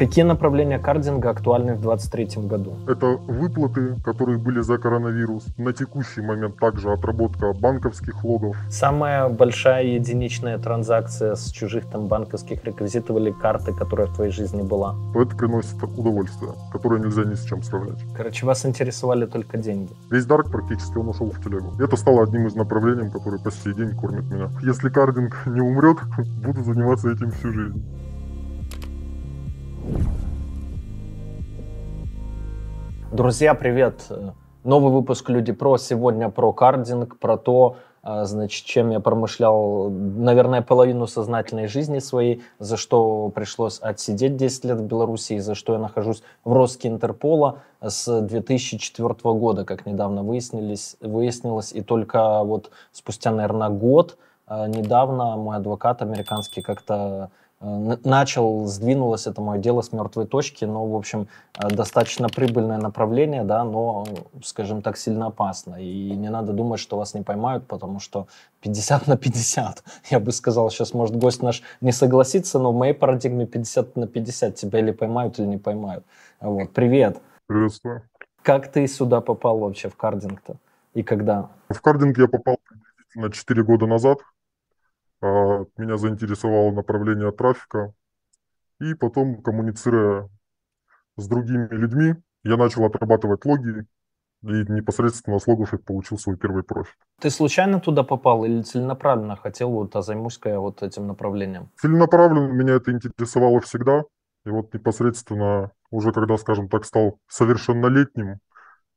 Какие направления кардинга актуальны в 2023 году? Это выплаты, которые были за коронавирус. На текущий момент также отработка банковских логов. Самая большая единичная транзакция с чужих там банковских реквизитов или карты, которая в твоей жизни была? Это приносит удовольствие, которое нельзя ни с чем сравнять. Короче, вас интересовали только деньги? Весь дарк практически он ушел в телегу. Это стало одним из направлений, которые по сей день кормят меня. Если кардинг не умрет, буду заниматься этим всю жизнь. Друзья, привет! Новый выпуск «Люди про». Сегодня про кардинг, про то, а, значит, чем я промышлял, наверное, половину сознательной жизни своей, за что пришлось отсидеть 10 лет в Беларуси, за что я нахожусь в Роске Интерпола с 2004 года, как недавно выяснились, выяснилось. И только вот спустя, наверное, год а, недавно мой адвокат американский как-то начал, сдвинулось это мое дело с мертвой точки, но, в общем, э, достаточно прибыльное направление, да, но, скажем так, сильно опасно. И не надо думать, что вас не поймают, потому что 50 на 50. Я бы сказал, сейчас, может, гость наш не согласится, но в моей парадигме 50 на 50. Тебя или поймают, или не поймают. Вот. Привет. Приветствую. Как ты сюда попал вообще в кардинг-то? И когда? В кардинг я попал приблизительно 4 года назад. А, меня заинтересовало направление трафика. И потом, коммуницируя с другими людьми, я начал отрабатывать логи, и непосредственно с логов я получил свой первый профит. Ты случайно туда попал или целенаправленно хотел, вот, а займусь-ка я вот этим направлением? Целенаправленно меня это интересовало всегда. И вот непосредственно, уже когда, скажем так, стал совершеннолетним,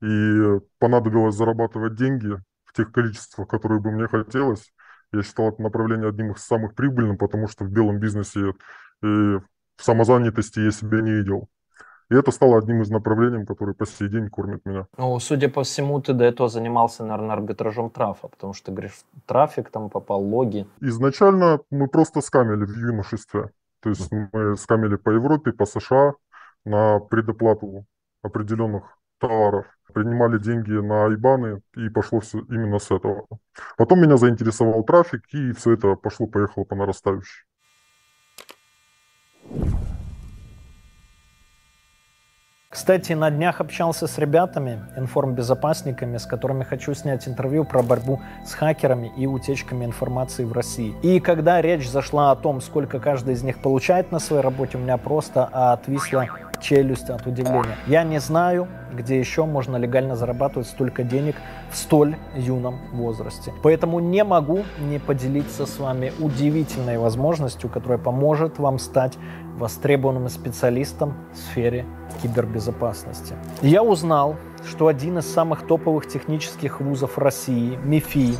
и понадобилось зарабатывать деньги в тех количествах, которые бы мне хотелось, я считал это направление одним из самых прибыльных, потому что в белом бизнесе и в самозанятости я себя не видел. И это стало одним из направлений, которые по сей день кормят меня. Ну, судя по всему, ты до этого занимался, наверное, арбитражом трафа, потому что, ты говоришь, трафик там попал, логи. Изначально мы просто скамили в юношестве. То есть мы скамили по Европе, по США на предоплату определенных товаров принимали деньги на айбаны, и пошло все именно с этого. Потом меня заинтересовал трафик, и все это пошло-поехало по нарастающей. Кстати, на днях общался с ребятами, информбезопасниками, с которыми хочу снять интервью про борьбу с хакерами и утечками информации в России. И когда речь зашла о том, сколько каждый из них получает на своей работе, у меня просто отвисла челюсть от удивления. Я не знаю, где еще можно легально зарабатывать столько денег в столь юном возрасте. Поэтому не могу не поделиться с вами удивительной возможностью, которая поможет вам стать востребованным специалистом в сфере кибербезопасности. Я узнал, что один из самых топовых технических вузов России, МИФИ,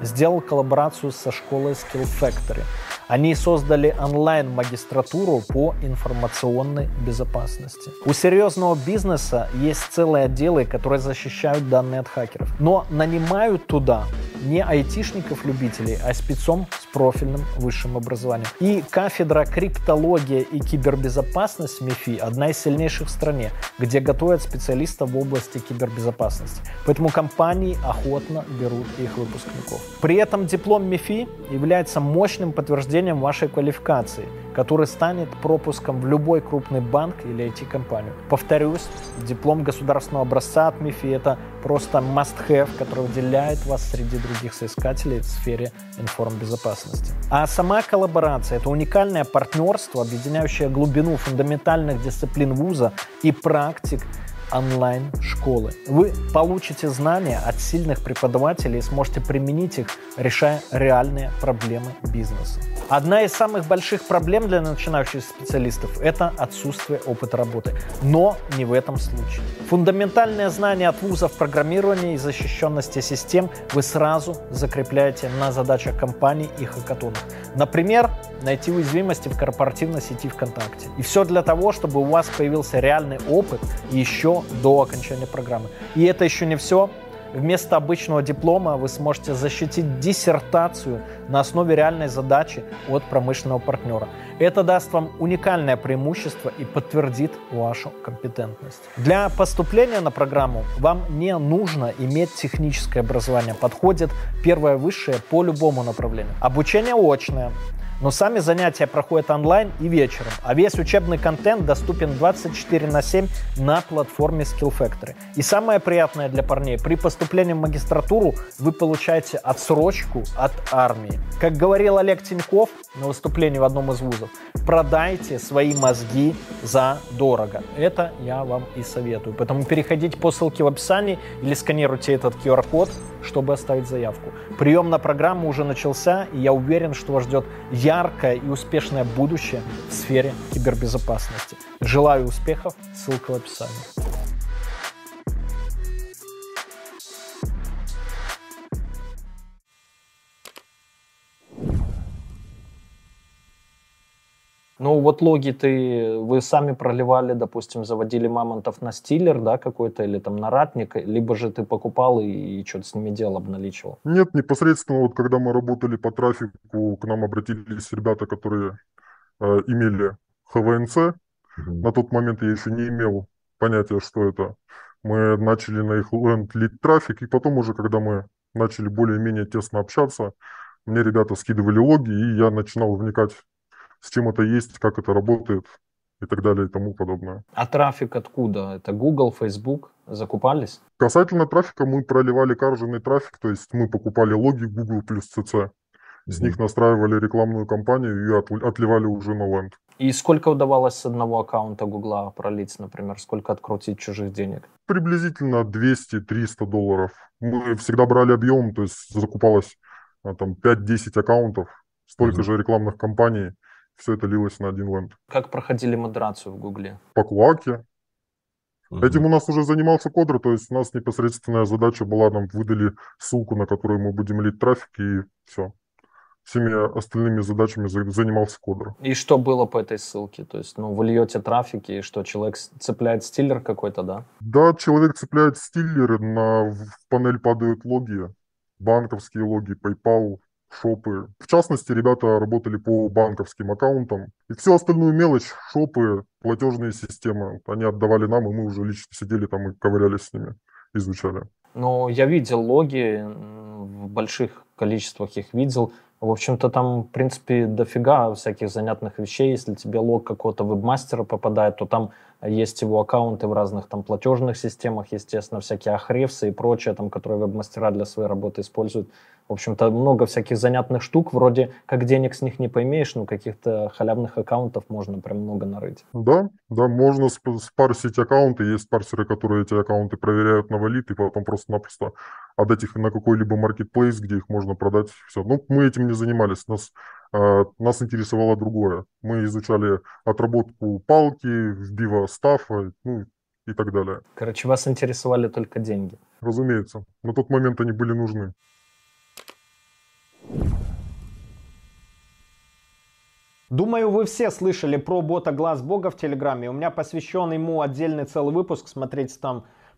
сделал коллаборацию со школой Skill Factory – они создали онлайн-магистратуру по информационной безопасности. У серьезного бизнеса есть целые отделы, которые защищают данные от хакеров. Но нанимают туда не айтишников-любителей, а спецом с профильным высшим образованием. И кафедра криптология и кибербезопасность МИФИ одна из сильнейших в стране, где готовят специалистов в области кибербезопасности. Поэтому компании охотно берут их выпускников. При этом диплом МИФИ является мощным подтверждением подтверждением вашей квалификации, который станет пропуском в любой крупный банк или IT-компанию. Повторюсь, диплом государственного образца от МИФИ – это просто must-have, который выделяет вас среди других соискателей в сфере информбезопасности. А сама коллаборация – это уникальное партнерство, объединяющее глубину фундаментальных дисциплин вуза и практик онлайн-школы. Вы получите знания от сильных преподавателей и сможете применить их, решая реальные проблемы бизнеса. Одна из самых больших проблем для начинающих специалистов – это отсутствие опыта работы. Но не в этом случае. Фундаментальные знания от вузов программирования и защищенности систем вы сразу закрепляете на задачах компаний и хакатонах. Например, найти уязвимости в корпоративной сети ВКонтакте. И все для того, чтобы у вас появился реальный опыт еще до окончания программы. И это еще не все. Вместо обычного диплома вы сможете защитить диссертацию на основе реальной задачи от промышленного партнера. Это даст вам уникальное преимущество и подтвердит вашу компетентность. Для поступления на программу вам не нужно иметь техническое образование. Подходит первое высшее по любому направлению. Обучение очное, Но сами занятия проходят онлайн и вечером, а весь учебный контент доступен 24 на 7 на платформе Skill Factory. И самое приятное для парней, при поступлении в магистратуру вы получаете отсрочку от армии. Как говорил Олег Тиньков на выступлении в одном из вузов, продайте свои мозги за дорого. Это я вам и советую. Поэтому переходите по ссылке в описании или сканируйте этот QR-код, чтобы оставить заявку. Прием на программу уже начался, и я уверен, что вас ждет яркое и успешное будущее в сфере кибербезопасности. Желаю успехов, ссылка в описании. Ну вот логи ты, вы сами проливали, допустим, заводили мамонтов на стиллер, да, какой-то, или там на ратник, либо же ты покупал и, и что-то с ними делал, обналичивал? Нет, непосредственно вот когда мы работали по трафику, к нам обратились ребята, которые э, имели ХВНЦ. Mm-hmm. На тот момент я еще не имел понятия, что это. Мы начали на их ленд лить трафик, и потом уже, когда мы начали более-менее тесно общаться, мне ребята скидывали логи, и я начинал вникать с чем это есть, как это работает и так далее и тому подобное. А трафик откуда? Это Google, Facebook? Закупались? Касательно трафика, мы проливали карженный трафик, то есть мы покупали логи Google плюс CC. С mm-hmm. них настраивали рекламную кампанию и от, отливали уже на ленд. И сколько удавалось с одного аккаунта Гугла пролить, например? Сколько открутить чужих денег? Приблизительно 200-300 долларов. Мы всегда брали объем, то есть закупалось а, там 5-10 аккаунтов, столько mm-hmm. же рекламных кампаний все это лилось на один ленд. Как проходили модерацию в Гугле? По куаке. Угу. Этим у нас уже занимался кодер, то есть у нас непосредственная задача была, нам выдали ссылку, на которую мы будем лить трафик, и все. Всеми остальными задачами занимался кодер. И что было по этой ссылке? То есть, ну, вы льете трафик, и что, человек цепляет стиллер какой-то, да? Да, человек цепляет стиллер, на, в панель падают логи, банковские логи, PayPal, шопы. В частности, ребята работали по банковским аккаунтам. И всю остальную мелочь, шопы, платежные системы, они отдавали нам, и мы уже лично сидели там и ковырялись с ними, изучали. Но я видел логи, в больших количествах их видел. В общем-то, там, в принципе, дофига всяких занятных вещей. Если тебе лог какого-то вебмастера попадает, то там есть его аккаунты в разных там платежных системах, естественно, всякие ахревсы и прочее, там, которые веб-мастера для своей работы используют. В общем-то, много всяких занятных штук, вроде как денег с них не поймешь, но каких-то халявных аккаунтов можно прям много нарыть. Да, да, можно спарсить аккаунты, есть парсеры, которые эти аккаунты проверяют на валид, и потом просто-напросто отдать их на какой-либо маркетплейс, где их можно продать, все. Ну, мы этим не занимались, нас нас интересовало другое. Мы изучали отработку палки, вбива стафа, ну и так далее. Короче, вас интересовали только деньги. Разумеется. На тот момент они были нужны. Думаю, вы все слышали про бота Глаз Бога в Телеграме. У меня посвящен ему отдельный целый выпуск. Смотрите там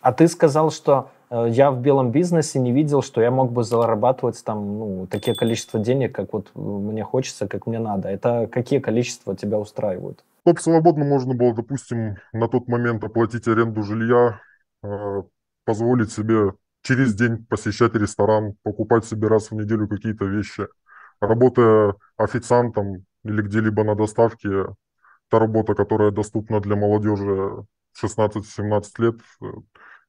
А ты сказал, что э, я в белом бизнесе не видел, что я мог бы зарабатывать там ну, такие количество денег, как вот мне хочется, как мне надо. Это какие количества тебя устраивают? Топ свободно можно было, допустим, на тот момент оплатить аренду жилья, э, позволить себе через день посещать ресторан, покупать себе раз в неделю какие-то вещи. Работая официантом или где-либо на доставке, та работа, которая доступна для молодежи 16-17 лет,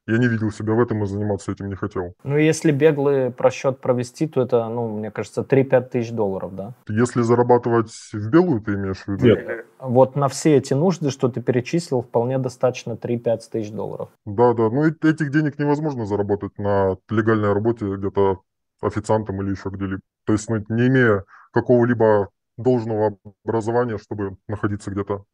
Я не видел себя в этом и заниматься этим не хотел. Ну, если беглый просчет провести, то это, ну, мне кажется, 3-5 тысяч долларов, да? Если зарабатывать в белую, ты имеешь в виду? Нет. Вот на все эти нужды, что ты перечислил, вполне достаточно 3-5 тысяч долларов. Да, да. Ну, этих денег невозможно заработать на легальной работе где-то официантом или еще где-либо. То есть, ну, не имея какого-либо должного образования, чтобы находиться где-то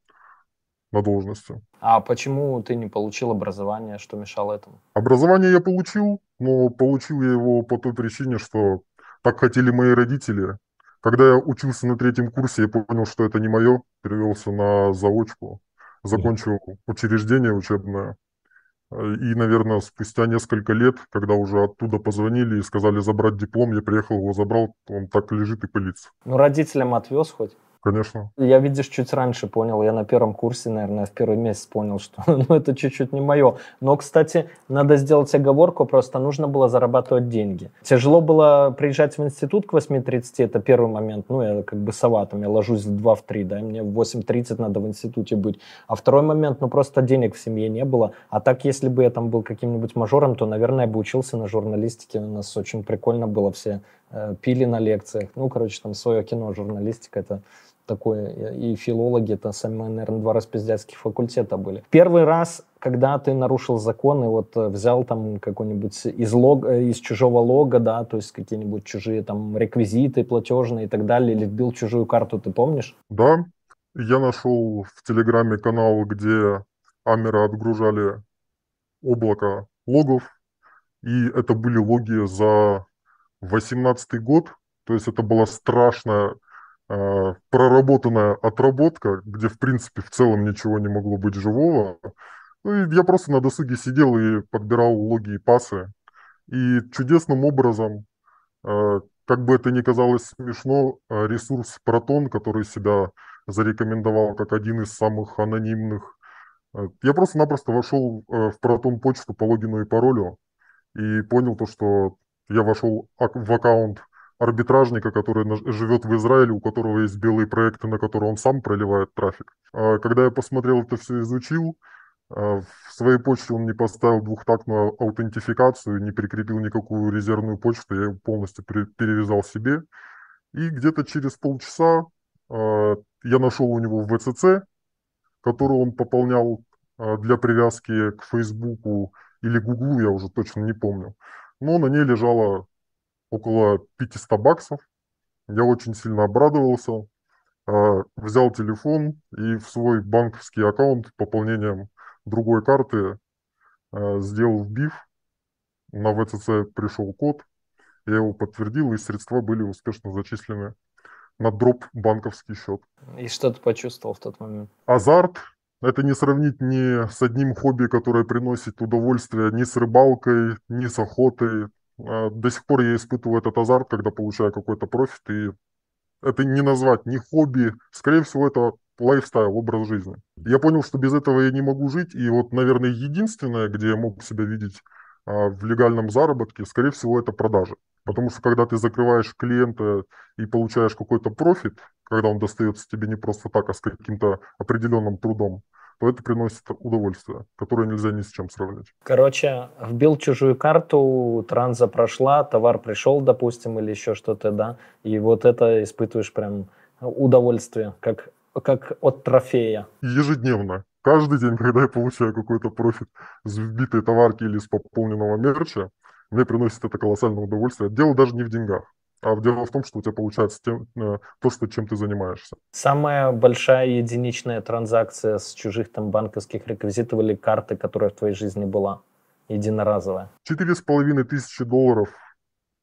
на должности. А почему ты не получил образование, что мешало этому? Образование я получил, но получил я его по той причине, что так хотели мои родители. Когда я учился на третьем курсе, я понял, что это не мое, перевелся на заочку, закончил учреждение учебное. И, наверное, спустя несколько лет, когда уже оттуда позвонили и сказали забрать диплом, я приехал, его забрал, он так лежит и пылится. Ну, родителям отвез хоть? Конечно. Я, видишь, чуть раньше понял. Я на первом курсе, наверное, в первый месяц понял, что ну, это чуть-чуть не мое. Но, кстати, надо сделать оговорку, просто нужно было зарабатывать деньги. Тяжело было приезжать в институт к 8.30, это первый момент. Ну, я как бы сова, там, я ложусь в 2 в 3, да, мне в 8.30 надо в институте быть. А второй момент, ну, просто денег в семье не было. А так, если бы я там был каким-нибудь мажором, то, наверное, я бы учился на журналистике. У нас очень прикольно было, все э, пили на лекциях. Ну, короче, там свое кино, журналистика, это такое, и филологи, это самые, наверное, два распиздяцких факультета были. Первый раз, когда ты нарушил законы, вот э, взял там какой-нибудь из, лог, э, из чужого лога, да, то есть какие-нибудь чужие там реквизиты платежные и так далее, или вбил чужую карту, ты помнишь? Да, я нашел в Телеграме канал, где Амера отгружали облако логов, и это были логи за 18 год, то есть это была страшная Э, проработанная отработка, где, в принципе, в целом ничего не могло быть живого. Ну, и я просто на досуге сидел и подбирал логи и пасы. И чудесным образом, э, как бы это ни казалось смешно, э, ресурс Proton, который себя зарекомендовал как один из самых анонимных, я просто-напросто вошел в Proton почту по логину и паролю и понял то, что я вошел в аккаунт арбитражника, который живет в Израиле, у которого есть белые проекты, на которые он сам проливает трафик. А когда я посмотрел это все, изучил, а, в своей почте он не поставил двухтактную аутентификацию, не прикрепил никакую резервную почту, я полностью перевязал себе. И где-то через полчаса а, я нашел у него ВЦЦ, который он пополнял для привязки к Фейсбуку или Гуглу, я уже точно не помню. Но на ней лежала около 500 баксов. Я очень сильно обрадовался, а, взял телефон и в свой банковский аккаунт пополнением другой карты а, сделал вбив. На ВЦЦ пришел код, я его подтвердил, и средства были успешно зачислены на дроп банковский счет. И что ты почувствовал в тот момент? Азарт. Это не сравнить ни с одним хобби, которое приносит удовольствие, ни с рыбалкой, ни с охотой. А, до сих пор я испытываю этот азарт, когда получаю какой-то профит, и это не назвать ни хобби, скорее всего, это lifestyle, образ жизни. Я понял, что без этого я не могу жить, и вот, наверное, единственное, где я мог себя видеть а, в легальном заработке, скорее всего, это продажи. Потому что когда ты закрываешь клиента и получаешь какой-то профит, когда он достается тебе не просто так, а с каким-то определенным трудом, то это приносит удовольствие, которое нельзя ни с чем сравнить. Короче, вбил чужую карту, транза прошла, товар пришел, допустим, или еще что-то, да, и вот это испытываешь прям удовольствие, как, как от трофея. Ежедневно. Каждый день, когда я получаю какой-то профит с вбитой товарки или с пополненного мерча, мне приносит это колоссальное удовольствие. Дело даже не в деньгах. А дело в том, что у тебя получается тем, э, то, что, чем ты занимаешься. Самая большая единичная транзакция с чужих там банковских реквизитов или карты, которая в твоей жизни была, единоразовая? Четыре с половиной тысячи долларов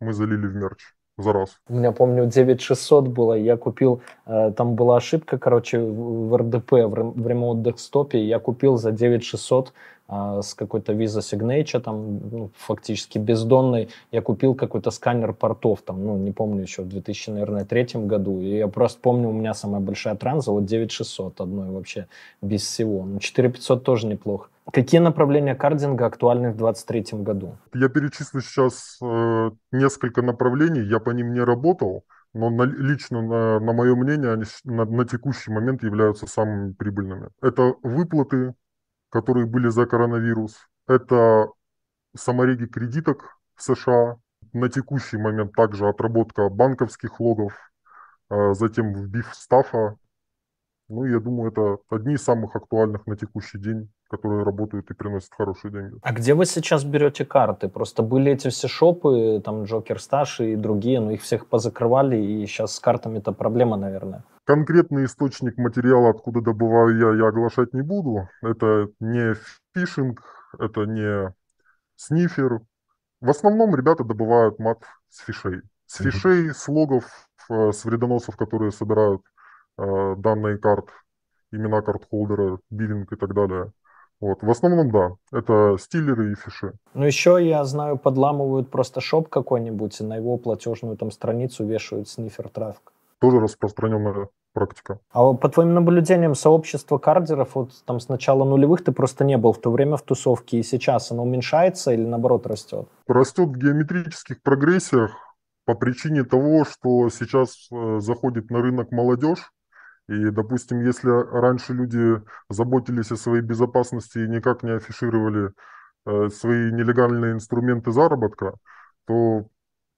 мы залили в мерч за раз. У меня, помню, 9600 было, я купил, э, там была ошибка, короче, в РДП, в, в Remote Desktop, я купил за 9600 а, с какой-то Visa Signature, там, ну, фактически бездонный. Я купил какой-то сканер портов, там, ну, не помню еще, в 2003 году. И я просто помню, у меня самая большая транза, вот 9600 одной вообще, без всего. Ну, 4500 тоже неплохо. Какие направления кардинга актуальны в 2023 году? Я перечислю сейчас э, несколько направлений, я по ним не работал, но на, лично, на, на мое мнение, они на, на текущий момент являются самыми прибыльными. Это выплаты которые были за коронавирус. Это самореги кредиток в США. На текущий момент также отработка банковских логов, а затем вбив стафа. Ну, я думаю, это одни из самых актуальных на текущий день которые работают и приносят хорошие деньги. А где вы сейчас берете карты? Просто были эти все шопы, там Джокер Сташ и другие, но их всех позакрывали, и сейчас с картами это проблема, наверное. Конкретный источник материала, откуда добываю я, я оглашать не буду. Это не фишинг, это не снифер. В основном ребята добывают мат с фишей. С фишей, с логов, э, с вредоносов, которые собирают данные карт, имена карт-холдера, биллинг и так далее. Вот. В основном, да, это стилеры и фиши. Ну, еще, я знаю, подламывают просто шоп какой-нибудь, и на его платежную там страницу вешают снифер трафик. Тоже распространенная практика. А по твоим наблюдениям, сообщество кардеров, вот там с начала нулевых ты просто не был в то время в тусовке, и сейчас оно уменьшается или наоборот растет? Растет в геометрических прогрессиях по причине того, что сейчас э, заходит на рынок молодежь, и, допустим, если раньше люди заботились о своей безопасности и никак не афишировали э, свои нелегальные инструменты заработка, то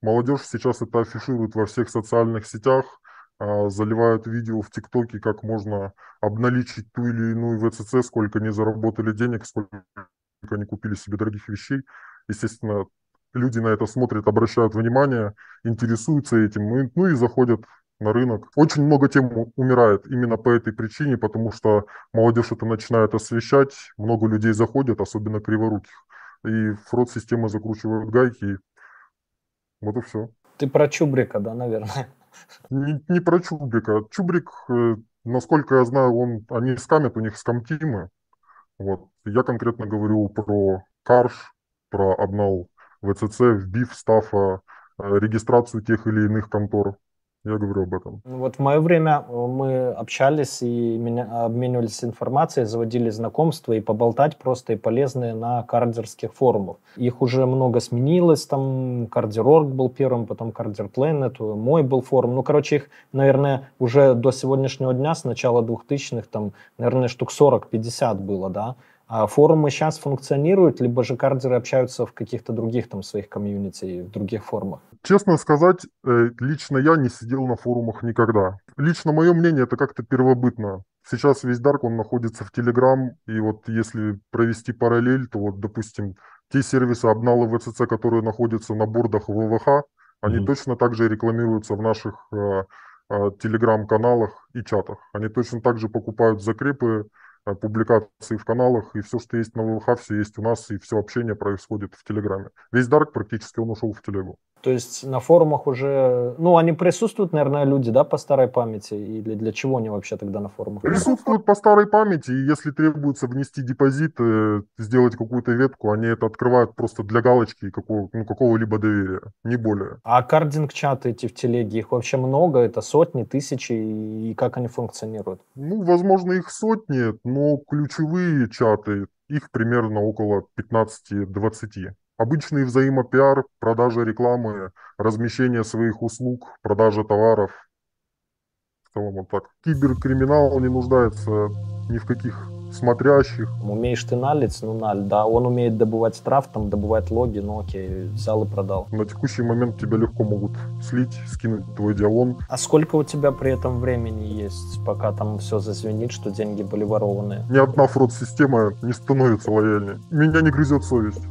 молодежь сейчас это афиширует во всех социальных сетях, э, заливают видео в ТикТоке, как можно обналичить ту или иную ВЦЦ, сколько они заработали денег, сколько они купили себе дорогих вещей. Естественно, люди на это смотрят, обращают внимание, интересуются этим, ну и заходят на рынок. Очень много тем умирает именно по этой причине, потому что молодежь это начинает освещать, много людей заходят, особенно криворуких. И фрод-системы закручивают гайки. Вот и все. Ты про Чубрика, да, наверное? Не, не про Чубрика. Чубрик, э, насколько я знаю, он, они скамят, у них скамтимы. Вот. Я конкретно говорю про Карш, про обнал ВЦЦ, вбив стафа, э, регистрацию тех или иных контор. Я говорю об этом. Вот в мое время э, мы общались и обменивались информацией, заводили знакомства и поболтать просто и полезные на кардерских форумах. Их уже много сменилось, там Кардерорг был первым, потом Кардер Planet, мой был форум. Ну, короче, их, наверное, уже до сегодняшнего дня, с начала 2000-х, там, наверное, штук 40-50 было, да. А форумы сейчас функционируют, либо же кардеры общаются в каких-то других там своих комьюнити, в других формах? Честно сказать, э, лично я не сидел на форумах никогда. Лично мое мнение, это как-то первобытно. Сейчас весь Dark, он находится в Telegram, и вот если провести параллель, то вот, допустим, те сервисы обналы ВЦЦ, которые находятся на бордах ВВХ, они mm-hmm. точно так же рекламируются в наших э, э, телеграм-каналах и чатах. Они точно так же покупают закрепы, Э, публикации в каналах, и все, что есть на ВВХ, все есть у нас, и все общение происходит в Телеграме. Весь Дарк практически он ушел в Телегу. То есть на форумах уже, ну, они присутствуют, наверное, люди, да, по старой памяти, или для чего они вообще тогда на форумах? Присутствуют по старой памяти, и если требуется внести депозит, сделать какую-то ветку, они это открывают просто для галочки какого, ну, какого-либо доверия, не более. А кардинг-чаты эти в телеге, их вообще много, это сотни, тысячи, и как они функционируют? Ну, возможно, их сотни, но ключевые чаты, их примерно около 15-20. Обычный взаимопиар, продажа рекламы, размещение своих услуг, продажа товаров. В целом вот так. Киберкриминал не нуждается ни в каких смотрящих. Умеешь ты налить, ну наль, да. Он умеет добывать штраф, там, добывать логи, ну окей, взял и продал. На текущий момент тебя легко могут слить, скинуть твой диалон. А сколько у тебя при этом времени есть, пока там все зазвенит, что деньги были ворованы? Ни одна фрод-система не становится лояльней. Меня не грызет совесть.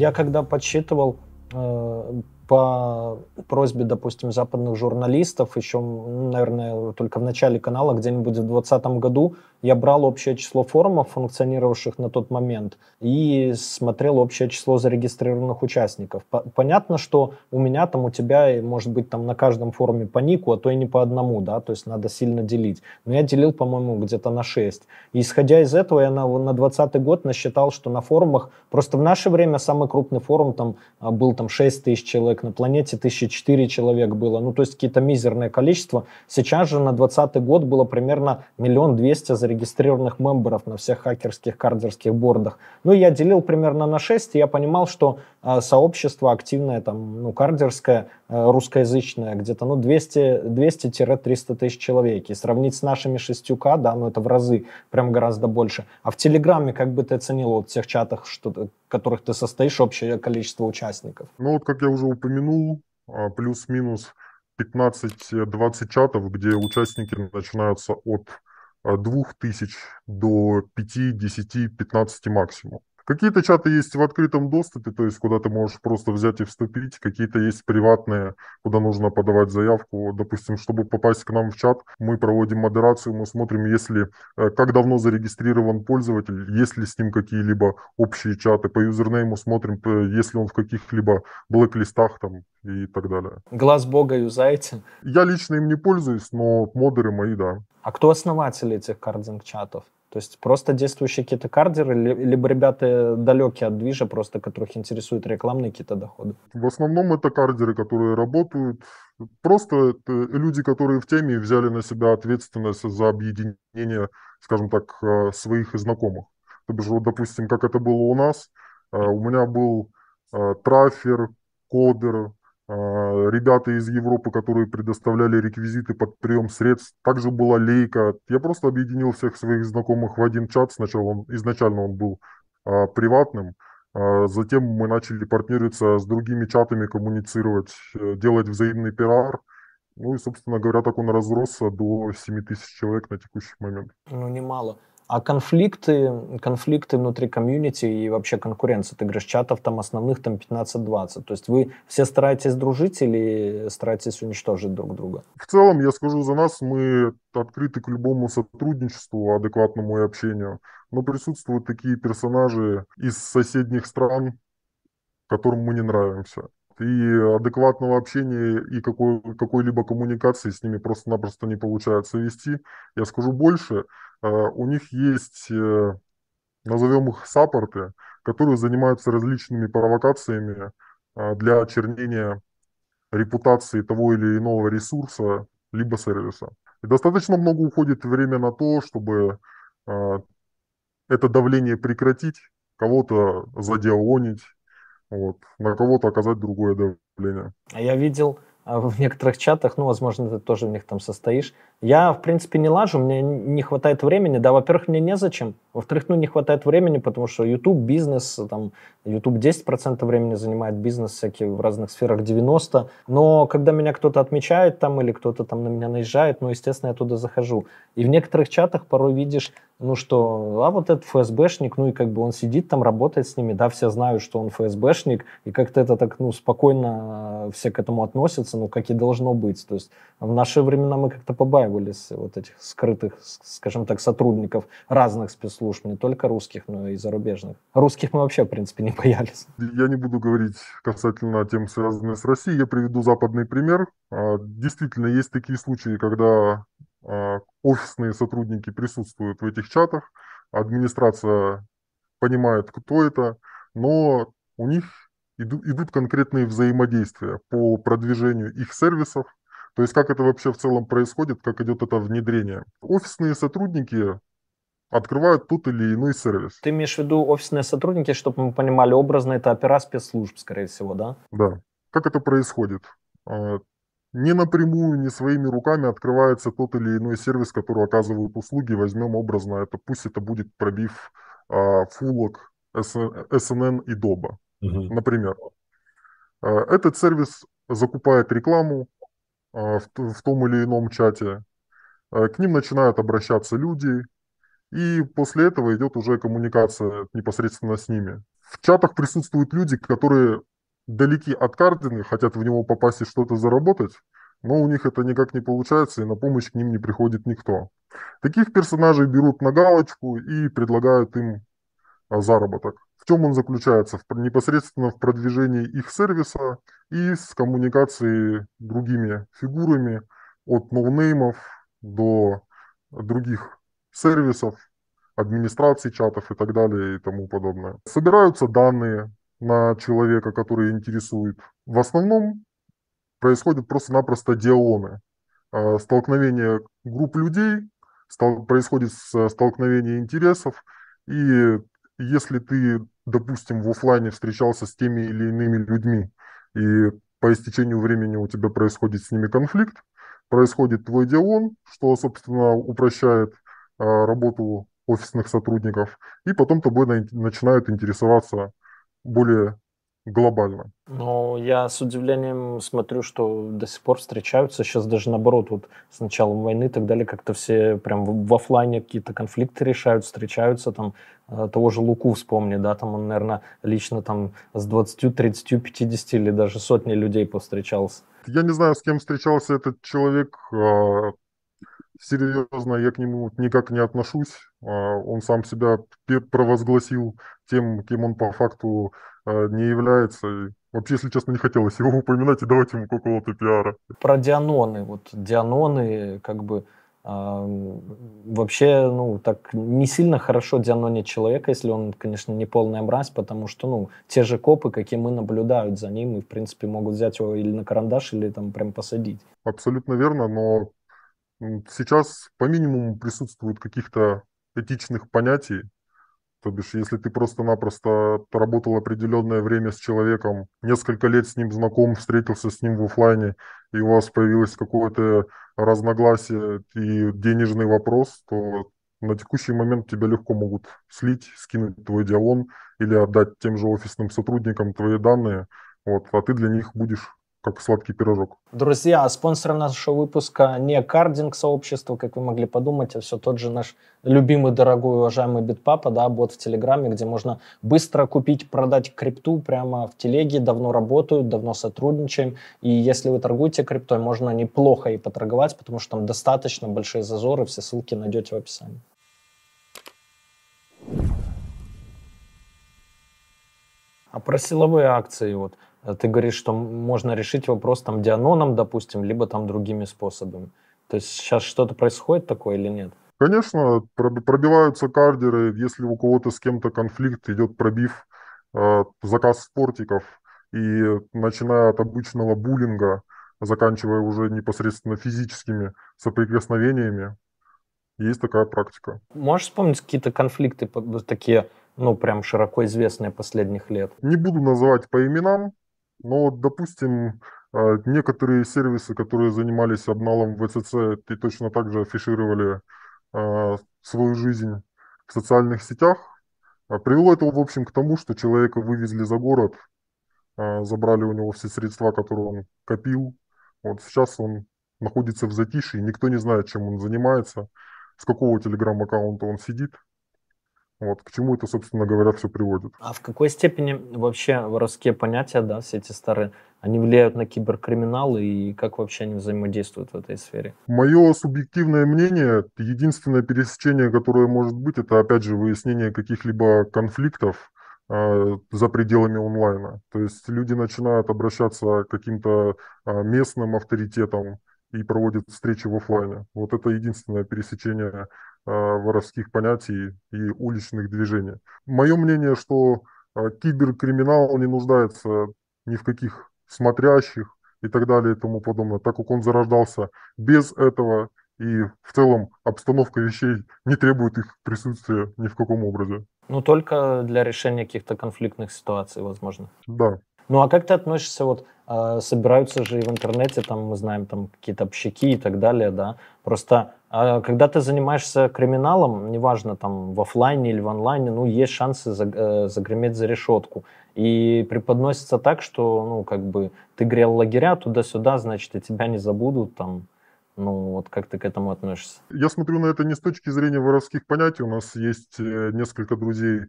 Я когда подсчитывал э, по просьбе, допустим, западных журналистов, еще, наверное, только в начале канала, где-нибудь в 2020 году, я брал общее число форумов, функционировавших на тот момент, и смотрел общее число зарегистрированных участников. Понятно, что у меня там, у тебя, может быть, там на каждом форуме по нику, а то и не по одному, да, то есть надо сильно делить. Но я делил, по-моему, где-то на 6. И исходя из этого, я на, на 20 год насчитал, что на форумах, просто в наше время самый крупный форум там а, был там 6 тысяч человек, на планете 1004 человек было, ну, то есть какие-то мизерное количество. Сейчас же на 20 год было примерно миллион двести зарегистрированных мемберов на всех хакерских кардерских бордах. Ну, я делил примерно на 6, и я понимал, что э, сообщество активное, там, ну, кардерское, русскоязычная, где-то ну, 200-300 тысяч человек. И сравнить с нашими 6К, да, ну это в разы, прям гораздо больше. А в Телеграме как бы ты оценил вот в тех чатах, что, в которых ты состоишь, общее количество участников? Ну вот, как я уже упомянул, а, плюс-минус 15-20 чатов, где участники начинаются от 2000 до 5, 10, 15 максимум. Какие-то чаты есть в открытом доступе, то есть куда ты можешь просто взять и вступить. Какие-то есть приватные, куда нужно подавать заявку. Допустим, чтобы попасть к нам в чат, мы проводим модерацию, мы смотрим, если, э, как давно зарегистрирован пользователь, есть ли с ним какие-либо общие чаты. По юзернейму смотрим, если он в каких-либо блэк-листах там и так далее. Глаз бога юзаете? Я лично им не пользуюсь, но модеры мои, да. А кто основатель этих кардинг-чатов? То есть просто действующие какие-то кардеры, либо ребята далекие от движа, просто которых интересуют рекламные какие-то доходы? В основном это кардеры, которые работают. Просто люди, которые в теме взяли на себя ответственность за объединение, скажем так, э, своих знакомых. То бишь, вот, допустим, как это было у нас, э, у меня был э, трафер, кодер, ребята из Европы, которые предоставляли реквизиты под прием средств. Также была лейка. Я просто объединил всех своих знакомых в один чат. Сначала он, изначально он был а, приватным, а затем мы начали партнериться с другими чатами, коммуницировать, э, делать взаимный пиар. Ну и, собственно говоря, так он разросся до 7 тысяч человек на текущий момент. Ну, немало. А конфликты, конфликты внутри комьюнити и вообще конкуренция, ты говоришь, чатов там основных там 15-20. То есть вы все стараетесь дружить или стараетесь уничтожить друг друга? В целом, я скажу за нас, мы открыты к любому сотрудничеству, адекватному и общению. Но присутствуют такие персонажи из соседних стран, которым мы не нравимся и адекватного общения и какой, какой-либо коммуникации с ними просто-напросто не получается вести. Я скажу больше, э, у них есть, э, назовем их саппорты, которые занимаются различными провокациями э, для очернения репутации того или иного ресурса либо сервиса. И достаточно много уходит время на то, чтобы это давление прекратить, кого-то задиалонить, вот, на кого-то оказать другое давление. А я видел а, в некоторых чатах, ну, возможно, ты тоже в них там состоишь. Я, в принципе, не лажу, мне не хватает времени. Да, во-первых, мне незачем. Во-вторых, ну, не хватает времени, потому что YouTube, бизнес, там, YouTube 10% времени занимает бизнес всякие в разных сферах 90%. Но когда меня кто-то отмечает там или кто-то там на меня наезжает, ну, естественно, я туда захожу. И в некоторых чатах порой видишь ну что, а вот этот ФСБшник, ну и как бы он сидит там, работает с ними, да, все знают, что он ФСБшник, и как-то это так, ну, спокойно э, все к этому относятся, ну, как и должно быть. То есть в наши времена мы как-то побаивались вот этих скрытых, скажем так, сотрудников разных спецслужб, не только русских, но и зарубежных. Русских мы вообще, в принципе, не боялись. Я не буду говорить касательно тем, связанных с Россией, я приведу западный пример. А, действительно, есть такие случаи, когда а, офисные сотрудники присутствуют в этих чатах, администрация понимает, кто это, но у них идут конкретные взаимодействия по продвижению их сервисов, то есть как это вообще в целом происходит, как идет это внедрение. Офисные сотрудники открывают тот или иной сервис. Ты имеешь в виду офисные сотрудники, чтобы мы понимали образно, это опера спецслужб, скорее всего, да? Да. Как это происходит? А, не напрямую, не своими руками открывается тот или иной сервис, который оказывает услуги. Возьмем образно, это пусть это будет пробив а, фулок, SNN и Доба, угу. например. А, этот сервис закупает рекламу в, в том или ином чате. А, к ним начинают обращаться люди, и после этого идет уже коммуникация непосредственно с ними. В чатах присутствуют люди, которые далеки от кардинга, хотят в него попасть и что-то заработать, но у них это никак не получается, и на помощь к ним не приходит никто. Таких персонажей берут на галочку и предлагают им а, заработок. Чем он заключается? В, непосредственно в продвижении их сервиса и с коммуникацией другими фигурами от ноунеймов до других сервисов, администрации чатов и так далее и тому подобное. Собираются данные на человека, который интересует. В основном происходят просто-напросто диалоны. А, столкновение групп людей, происходит столкновение интересов, и если ты, допустим, в офлайне встречался с теми или иными людьми, и по истечению времени у тебя происходит с ними конфликт, происходит твой диалон, что, собственно, упрощает а, работу офисных сотрудников, и потом тобой начинают интересоваться более глобально. Но я с удивлением смотрю, что до сих пор встречаются. Сейчас даже наоборот, вот с началом войны и так далее, как-то все прям в, в офлайне какие-то конфликты решают, встречаются. Там э, того же Луку вспомни, да, там он, наверное, лично там с 20, 30, 50 или даже сотней людей повстречался. Я не знаю, с кем встречался этот человек. А, серьезно я к нему никак не отношусь. А, он сам себя провозгласил тем, кем он по факту не является. Вообще, если честно, не хотелось его упоминать и давать ему какого-то пиара. Про Дианоны. Вот Дианоны, как бы, э, вообще, ну, так не сильно хорошо дианонить человека, если он, конечно, не полная мразь, потому что, ну, те же копы, какие мы наблюдают за ним, и, в принципе, могут взять его или на карандаш, или там прям посадить. Абсолютно верно, но сейчас по минимуму присутствуют каких-то этичных понятий, то бишь, если ты просто-напросто поработал определенное время с человеком, несколько лет с ним знаком, встретился с ним в офлайне, и у вас появилось какое-то разногласие и денежный вопрос, то на текущий момент тебя легко могут слить, скинуть твой диалон или отдать тем же офисным сотрудникам твои данные, вот, а ты для них будешь как сладкий пирожок. Друзья, спонсор нашего выпуска не кардинг сообщество, как вы могли подумать, а все тот же наш любимый, дорогой, уважаемый Битпапа, да, бот в Телеграме, где можно быстро купить, продать крипту прямо в телеге, давно работают, давно сотрудничаем, и если вы торгуете криптой, можно неплохо и поторговать, потому что там достаточно большие зазоры, все ссылки найдете в описании. А про силовые акции вот – ты говоришь, что можно решить вопрос там дианоном, допустим, либо там другими способами. То есть сейчас что-то происходит такое или нет? Конечно, пробиваются кардеры, если у кого-то с кем-то конфликт, идет пробив, э, заказ спортиков, и начиная от обычного буллинга, заканчивая уже непосредственно физическими соприкосновениями, есть такая практика. Можешь вспомнить какие-то конфликты такие, ну, прям широко известные последних лет? Не буду называть по именам, но, допустим, а, некоторые сервисы, которые занимались обналом ВЦЦ и точно так же афишировали а, свою жизнь в социальных сетях, а, привело это, в общем, к тому, что человека вывезли за город, забрали у него все средства, которые он копил. Вот сейчас он находится в затишье, никто не знает, чем он занимается, с какого телеграм-аккаунта он сидит. Вот, к чему это, собственно говоря, все приводит. А в какой степени вообще воровские понятия, да, все эти старые, они влияют на киберкриминал и как вообще они взаимодействуют в этой сфере? Мое субъективное мнение, единственное пересечение, которое может быть, это опять же выяснение каких-либо конфликтов э, за пределами онлайна. То есть люди начинают обращаться к каким-то э, местным авторитетам и проводят встречи в офлайне. Вот это единственное пересечение воровских понятий и уличных движений. Мое мнение, что э, киберкриминал не нуждается ни в каких смотрящих и так далее и тому подобное, так как он зарождался без этого, и в целом обстановка вещей не требует их присутствия ни в каком образе. Ну, только для решения каких-то конфликтных ситуаций, возможно. Да. Ну, а как ты относишься, вот, э, собираются же и в интернете, там, мы знаем, там, какие-то общаки и так далее, да, просто а когда ты занимаешься криминалом, неважно, там, в офлайне или в онлайне, ну, есть шансы э, загреметь за решетку. И преподносится так, что, ну, как бы, ты грел лагеря туда-сюда, значит, и тебя не забудут, там, ну, вот как ты к этому относишься? Я смотрю на это не с точки зрения воровских понятий. У нас есть э, несколько друзей,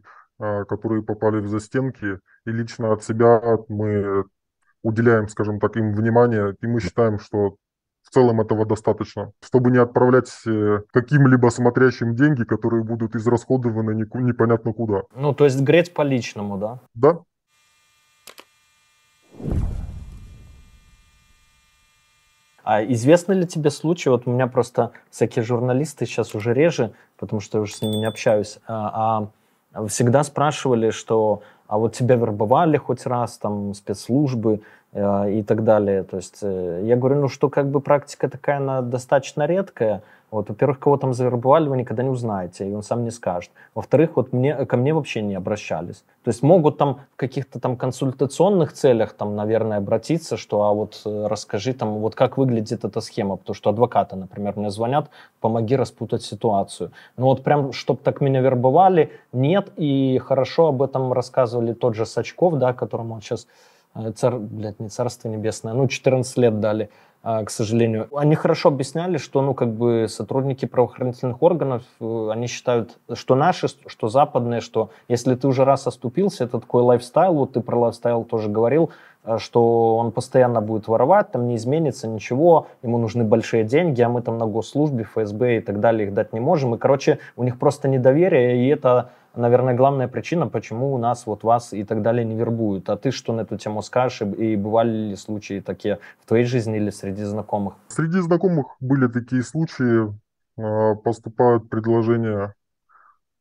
которые попали в застенки, и лично от себя мы уделяем, скажем так, им внимание, и мы считаем, что в целом этого достаточно, чтобы не отправлять э, каким-либо смотрящим деньги, которые будут израсходованы непонятно куда. Ну, то есть греть по личному, да? Да. А известны ли тебе случаи, вот у меня просто всякие журналисты сейчас уже реже, потому что я уже с ними не общаюсь, а, а всегда спрашивали, что а вот тебя вербовали хоть раз, там, спецслужбы, и так далее. То есть э, я говорю, ну что как бы практика такая, она достаточно редкая, вот, во-первых, кого там завербовали, вы никогда не узнаете, и он сам не скажет. Во-вторых, вот мне, ко мне вообще не обращались. То есть могут там в каких-то там консультационных целях, там, наверное, обратиться, что, а вот э, расскажи там, вот как выглядит эта схема, потому что адвокаты, например, мне звонят, помоги распутать ситуацию. Но вот прям, чтобы так меня вербовали, нет, и хорошо об этом рассказывали тот же Сачков, да, которому он сейчас, э, цар, блядь, не царство небесное, ну, 14 лет дали а, к сожалению. Они хорошо объясняли, что ну, как бы сотрудники правоохранительных органов, э, они считают, что наши, что западные, что если ты уже раз оступился, это такой lifestyle, вот ты про lifestyle тоже говорил, э, что он постоянно будет воровать, там не изменится ничего, ему нужны большие деньги, а мы там на госслужбе, ФСБ и так далее их дать не можем. И, короче, у них просто недоверие, и это наверное, главная причина, почему у нас вот вас и так далее не вербуют. А ты что на эту тему скажешь? И бывали ли случаи такие в твоей жизни или среди знакомых? Среди знакомых были такие случаи. А, поступают предложения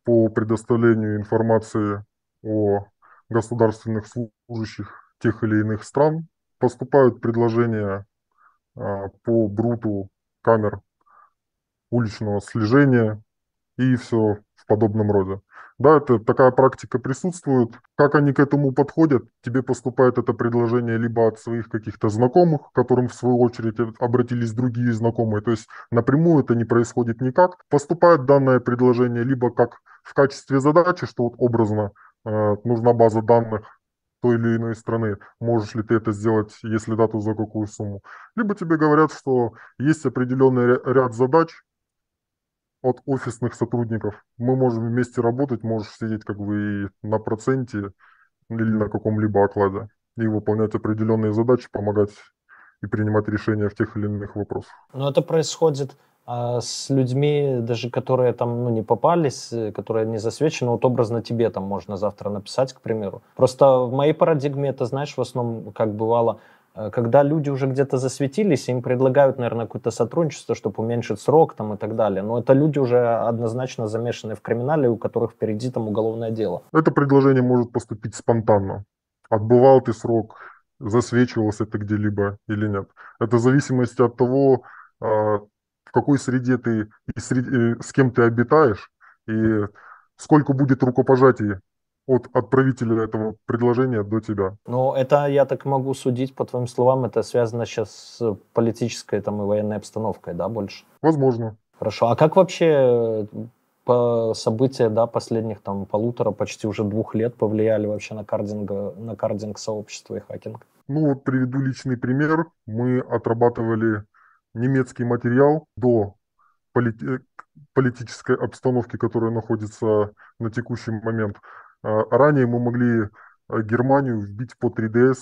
по предоставлению информации о государственных служащих тех или иных стран. Поступают предложения а, по бруту камер уличного слежения и все в подобном роде. Да, это такая практика присутствует. Как они к этому подходят? Тебе поступает это предложение либо от своих каких-то знакомых, к которым в свою очередь обратились другие знакомые. То есть напрямую это не происходит никак. Поступает данное предложение либо как в качестве задачи, что вот образно э, нужна база данных той или иной страны, можешь ли ты это сделать, если да, то за какую сумму. Либо тебе говорят, что есть определенный ряд задач, от офисных сотрудников. Мы можем вместе работать, можешь сидеть как бы и на проценте или на каком-либо окладе и выполнять определенные задачи, помогать и принимать решения в тех или иных вопросах. Но это происходит а, с людьми, даже которые там ну, не попались, которые не засвечены, вот образно тебе там можно завтра написать, к примеру. Просто в моей парадигме это, знаешь, в основном, как бывало, Э, когда люди уже где-то засветились, им предлагают, наверное, какое-то сотрудничество, чтобы уменьшить срок там, и так далее. Но это люди уже однозначно замешаны в криминале, у которых впереди там уголовное дело. Это предложение может поступить спонтанно. Отбывал ты срок, засвечивался ты где-либо или нет. Это в зависимости от того, а, в какой среде ты и с кем ты обитаешь, и сколько будет рукопожатий от отправителя этого предложения до тебя. Ну, это я так могу судить по твоим словам, это связано сейчас с политической там, и военной обстановкой, да, больше? Возможно. Хорошо. А как вообще э, по события да, последних там полутора, почти уже двух лет повлияли вообще на кардинг, на кардинг сообщества и хакинг? Ну вот приведу личный пример. Мы отрабатывали немецкий материал до полит... Э, политической обстановки, которая находится на текущий момент. А, ранее мы могли а, Германию вбить по 3DS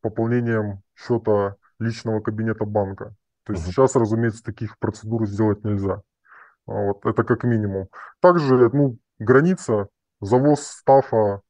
пополнением счета личного кабинета банка. То есть uh-huh. сейчас, разумеется, таких процедур сделать нельзя. А, вот, это как минимум. Также ну, граница, завоз стафа,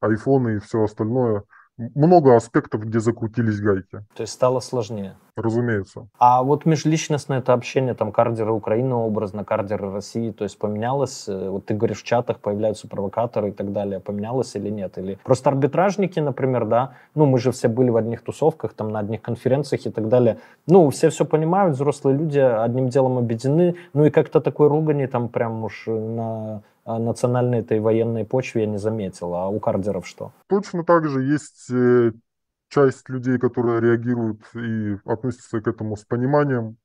айфоны и все остальное – много аспектов, где закрутились гайки. То есть стало сложнее. Разумеется. А вот межличностное это общение, там, кардеры Украины образно, кардеры России, то есть поменялось? Э, вот ты говоришь, в чатах появляются провокаторы и так далее. Поменялось или нет? Или просто арбитражники, например, да, ну, мы же все были в одних тусовках, там, на одних конференциях и так далее. Ну, все все понимают, взрослые люди одним делом объединены, ну, и как-то такой ругани там прям уж на национальной этой военной почве я не заметил. А у кардеров что? Точно так же есть э, часть людей, которые реагируют и относятся к этому с пониманием.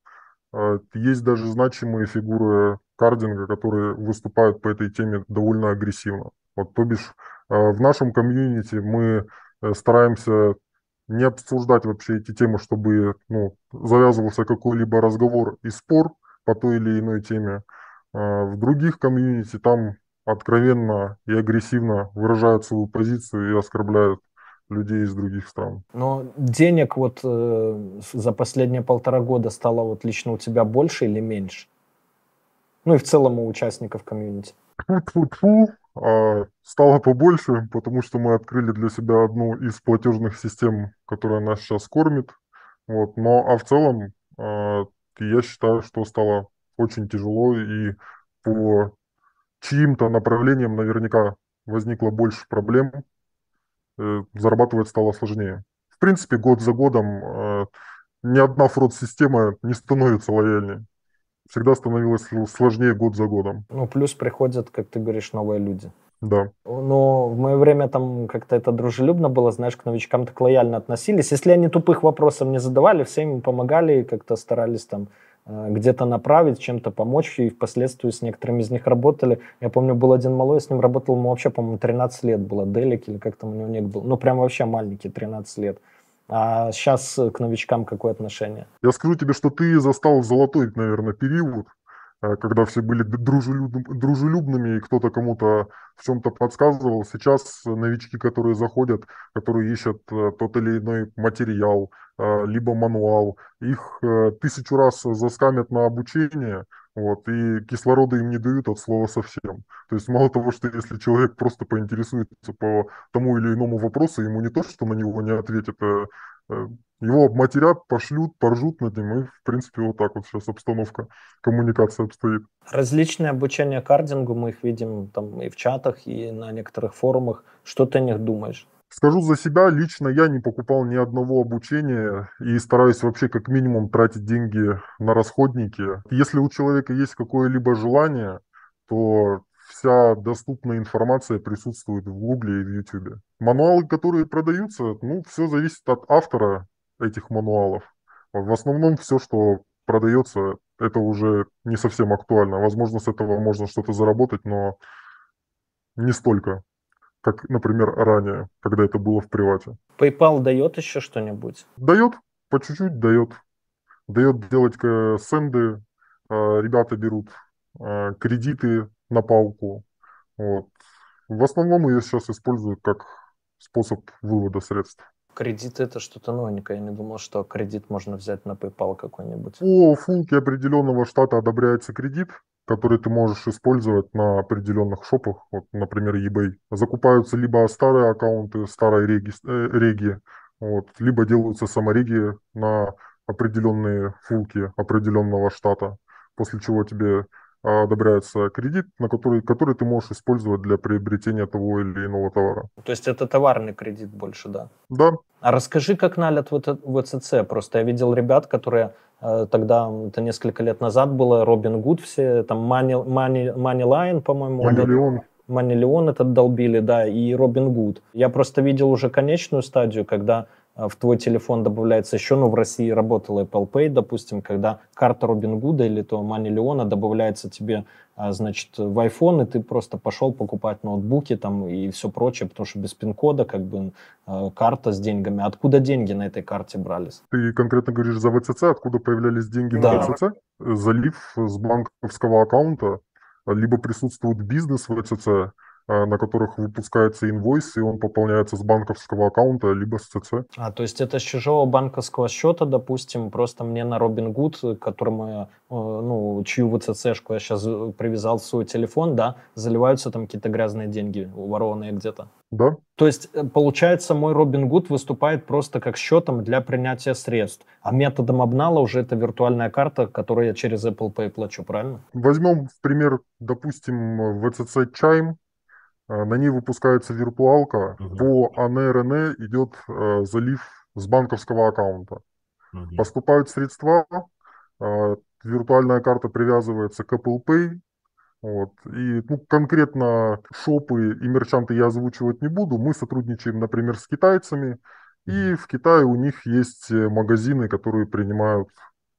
А, есть даже значимые фигуры кардинга, которые выступают по этой теме довольно агрессивно. Вот, то бишь, а, в нашем комьюнити мы э, стараемся не обсуждать вообще эти темы, чтобы ну, завязывался какой-либо разговор и спор по той или иной теме. А, в других комьюнити там откровенно и агрессивно выражают свою позицию и оскорбляют людей из других стран. Но денег вот э, за последние полтора года стало вот лично у тебя больше или меньше? Ну и в целом у участников комьюнити. Фу-фу-фу, а, стало побольше, потому что мы открыли для себя одну из платежных систем, которая нас сейчас кормит. Вот. Но а в целом а, я считаю, что стало очень тяжело, и по чьим-то направлениям наверняка возникло больше проблем, э, зарабатывать стало сложнее. В принципе, год за годом э, ни одна фрод-система не становится лояльнее. Всегда становилось сложнее год за годом. Ну, плюс приходят, как ты говоришь, новые люди. Да. Но в мое время там как-то это дружелюбно было, знаешь, к новичкам так лояльно относились. Если они тупых вопросов не задавали, все им помогали, как-то старались там где-то направить, чем-то помочь, и впоследствии с некоторыми из них работали. Я помню, был один малой, с ним работал, ему вообще, по-моему, 13 лет было, Делик или как там у него ник был. Ну, прям вообще маленький, 13 лет. А сейчас к новичкам какое отношение? Я скажу тебе, что ты застал золотой, наверное, период, э, когда все были дружелюб... дружелюбными, и кто-то кому-то в чем-то подсказывал. Сейчас новички, которые заходят, которые ищут э, тот или иной материал, э, либо мануал, их тысячу раз заскамят на обучение, вот, и кислорода им не дают от слова совсем. То есть мало того, что если человек просто поинтересуется по тому или иному вопросу, ему не то, что на него не ответят, а э, его обматерят, пошлют, поржут над ним, и, в принципе, вот так вот сейчас обстановка коммуникации обстоит. Различные обучения кардингу, мы их видим там и в чатах, и на некоторых форумах. Что ты о них думаешь? Скажу за себя, лично я не покупал ни одного обучения и стараюсь вообще как минимум тратить деньги на расходники. Если у человека есть какое-либо желание, то вся доступная информация присутствует в Гугле и в Ютубе. Мануалы, которые продаются, ну, все зависит от автора этих мануалов. В основном все, что продается, это уже не совсем актуально. Возможно, с этого можно что-то заработать, но не столько как, например, ранее, когда это было в привате. PayPal дает еще что-нибудь? Дает, по чуть-чуть дает. Дает делать сенды, а, ребята берут а, кредиты на палку. Вот. В основном ее сейчас используют как способ вывода средств. Кредит это что-то новенькое. Я не думал, что кредит можно взять на PayPal какой-нибудь. По функе определенного штата одобряется кредит который ты можешь использовать на определенных шопах, вот, например, eBay. Закупаются либо старые аккаунты, старой реги, э, реги вот, либо делаются самореги на определенные фулки определенного штата, после чего тебе одобряется кредит, на который, который ты можешь использовать для приобретения того или иного товара. То есть это товарный кредит больше, да? Да. А расскажи, как налят ВЦЦ. Просто я видел ребят, которые э, тогда, это несколько лет назад было, Робин Гуд все, там Money, Money, Money Line, по-моему. Манилион. Манилион этот долбили, да, и Робин Гуд. Я просто видел уже конечную стадию, когда а, в твой телефон добавляется еще, ну, в России работал Apple Pay, допустим, когда карта Робин Гуда или то Мани Леона добавляется тебе, а, значит, в iPhone, и ты просто пошел покупать ноутбуки там и все прочее, потому что без пин-кода как бы а, карта с деньгами. Откуда деньги на этой карте брались? Ты конкретно говоришь за ВЦЦ, откуда появлялись деньги да. на ВЦЦ? Залив с банковского аккаунта, либо присутствует бизнес в ВЦЦ, на которых выпускается инвойс, и он пополняется с банковского аккаунта, либо с ЦЦ. А, то есть это с чужого банковского счета, допустим, просто мне на Robinhood, которому я, э, ну, чью ВЦЦшку я сейчас привязал в свой телефон, да, заливаются там какие-то грязные деньги, ворованные где-то. Да. То есть, э, получается, мой Robinhood выступает просто как счетом для принятия средств, а методом обнала уже это виртуальная карта, которую я через Apple Pay плачу, правильно? Возьмем в пример, допустим, VCC Chime, Э, на ней выпускается виртуалка, угу. по АНРН идет э, залив с банковского аккаунта. Угу. Поступают средства, э, виртуальная карта привязывается к Apple Pay, вот. И ну, конкретно шопы и мерчанты я озвучивать не буду. Мы сотрудничаем, например, с китайцами. И в Китае у них есть магазины, которые принимают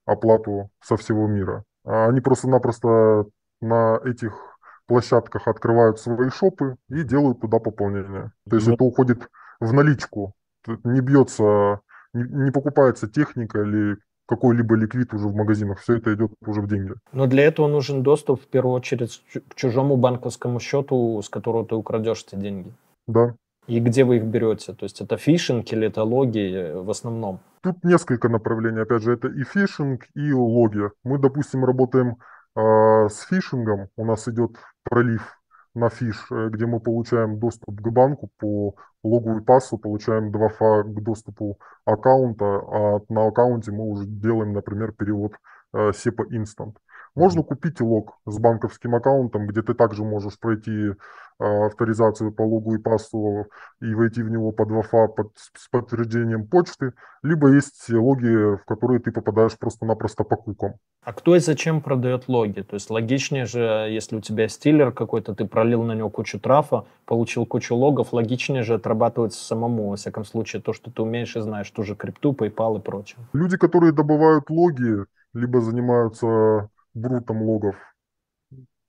оплату со всего мира. А они просто-напросто на этих площадках открывают свои шопы и делают туда пополнение. То есть это уходит в наличку. Не бьется, не, не покупается техника или какой-либо ликвид уже в магазинах. Все это идет уже в деньги. Но для этого нужен доступ в первую очередь к чужому банковскому счету, с которого ты украдешь эти деньги. Да. И где вы их берете? То есть это фишинг или это логи э, в основном? Тут несколько направлений. Опять же, это и фишинг, и логи. Мы, допустим, работаем э, с фишингом. У нас идет пролив на фиш, э, где мы получаем доступ к банку по и пассу, получаем 2FA к доступу аккаунта, а на аккаунте мы уже делаем, например, перевод SEPA э, Instant. Можно купить лог с банковским аккаунтом, где ты также можешь пройти а, авторизацию по логу и пассу и войти в него под wi под, с подтверждением почты, либо есть логи, в которые ты попадаешь просто-напросто по кукам. А кто и зачем продает логи? То есть логичнее же, если у тебя стилер какой-то, ты пролил на него кучу трафа, получил кучу логов, логичнее же отрабатывать самому, во всяком случае, то, что ты умеешь и знаешь, ту же крипту, PayPal и прочее. Люди, которые добывают логи, либо занимаются брутом логов,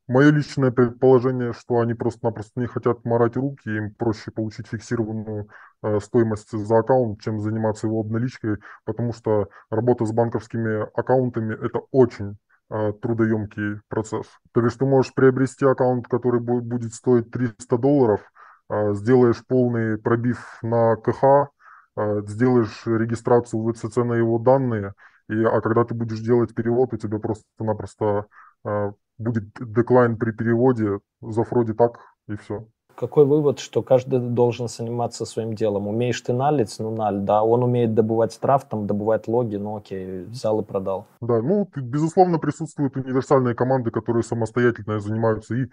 Мое личное предположение, что они просто-напросто не хотят морать руки, им проще получить фиксированную э, стоимость за аккаунт, чем заниматься его обналичкой, потому что работа с банковскими аккаунтами – это очень э, трудоемкий процесс. То есть ты можешь приобрести аккаунт, который будет, стоить 300 долларов, э, сделаешь полный пробив на КХ, э, сделаешь регистрацию в ВЦЦ на его данные, и, а когда ты будешь делать перевод, у тебя просто-напросто э, будет деклайн при переводе, зафроди так и все. Какой вывод, что каждый должен заниматься своим делом? Умеешь ты налить, ну наль, да, он умеет добывать штраф, там, добывать логи, ну окей, взял и продал. Да, ну, безусловно, присутствуют универсальные команды, которые самостоятельно занимаются и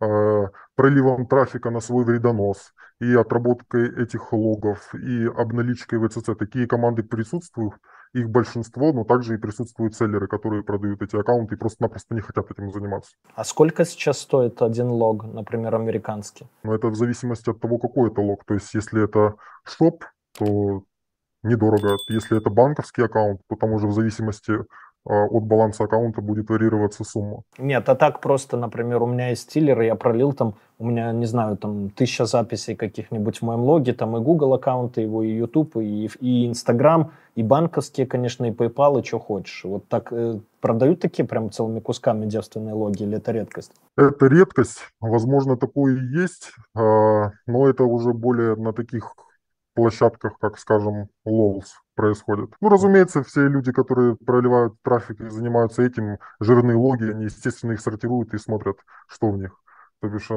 э, проливом трафика на свой вредонос, и отработкой этих логов, и обналичкой ВЦЦ. Такие команды присутствуют, их большинство, но также и присутствуют селлеры, которые продают эти аккаунты и просто-напросто не хотят этим заниматься. А сколько сейчас стоит один лог, например, американский? Ну, это в зависимости от того, какой это лог. То есть, если это шоп, то недорого. Если это банковский аккаунт, то там уже в зависимости от баланса аккаунта будет варьироваться сумма. Нет, а так просто, например, у меня есть стилер, я пролил там, у меня, не знаю, там тысяча записей каких-нибудь в моем логе, там и Google аккаунты его, и YouTube, и, и Instagram, и банковские, конечно, и PayPal, и что хочешь. Вот так э, продают такие прям целыми кусками девственные логи, или это редкость? Это редкость, возможно, такое и есть, э, но это уже более на таких площадках, как, скажем, LOLs происходит. Ну, разумеется, все люди, которые проливают трафик и занимаются этим, жирные логи, они, естественно, их сортируют и смотрят, что в них. То бишь,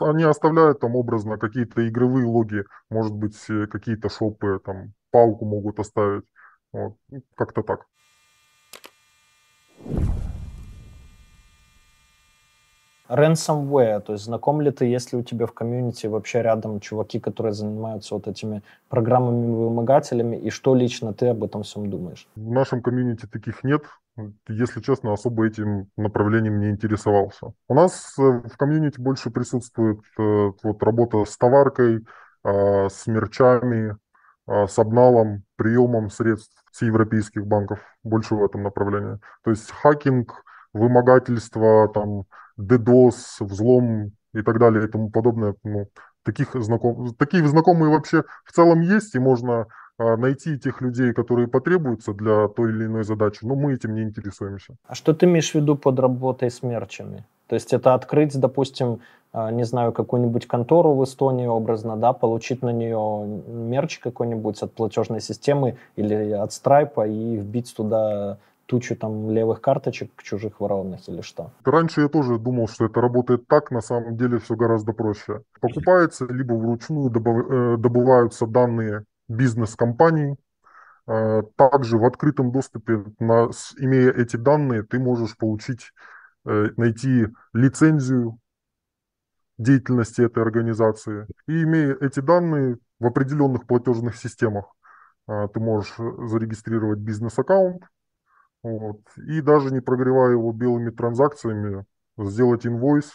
они оставляют там образно какие-то игровые логи, может быть, э, какие-то шопы, там, палку могут оставить. Вот, ну, как-то так. Ransomware, то есть знаком ли ты, если у тебя в комьюнити вообще рядом чуваки, которые занимаются вот этими программами-вымогателями, и что лично ты об этом всем думаешь? В нашем комьюнити таких нет. Если честно, особо этим направлением не интересовался. У нас э, в комьюнити больше присутствует э, вот, работа с товаркой, а, с мерчами, а, с обналом, приемом средств с европейских банков. Больше в этом направлении. То есть хакинг, вымогательство, там, DDoS, взлом и так далее и тому подобное. Ну, таких знаком... Такие знакомые вообще в целом есть, и можно а, найти тех людей, которые потребуются для той или иной задачи, но мы этим не интересуемся. А что ты имеешь в виду под работой с мерчами? То есть это открыть, допустим, а, не знаю, какую-нибудь контору в Эстонии образно, да, получить на нее мерч какой-нибудь от платежной системы или от Stripe и вбить туда тучу там левых карточек чужих ворованных или что? Раньше я тоже думал, что это работает так, на самом деле все гораздо проще. Покупается, либо вручную э, добываются данные бизнес-компаний, э, также в открытом доступе, на, имея эти данные, ты можешь получить, э, найти лицензию деятельности этой организации. И имея эти данные в определенных платежных системах, ты можешь зарегистрировать бизнес-аккаунт, вот. И даже не прогревая его белыми транзакциями, сделать инвойс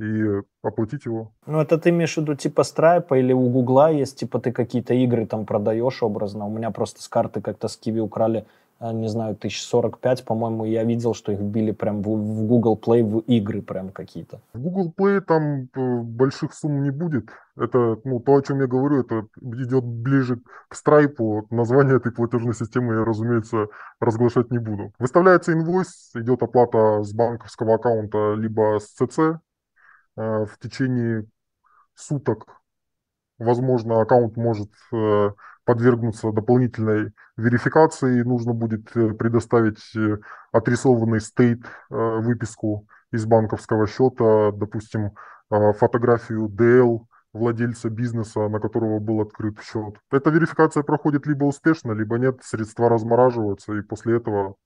и оплатить его. Ну, это ты имеешь в виду типа страйпа или у Гугла есть, типа ты какие-то игры там продаешь образно. У меня просто с карты как-то с Киви украли не знаю, 1045, по-моему, я видел, что их били прям в, Google Play в игры прям какие-то. В Google Play там э, больших сумм не будет. Это, ну, то, о чем я говорю, это идет ближе к Stripe. Название этой платежной системы я, разумеется, разглашать не буду. Выставляется инвойс, идет оплата с банковского аккаунта, либо с ЦЦ. Э, в течение суток, возможно, аккаунт может подвергнуться дополнительной верификации, нужно будет э, предоставить э, отрисованный стейт, э, выписку из банковского счета, допустим, фотографию DL владельца бизнеса, на которого был открыт счет. Эта верификация проходит либо успешно, либо нет, средства размораживаются, и после этого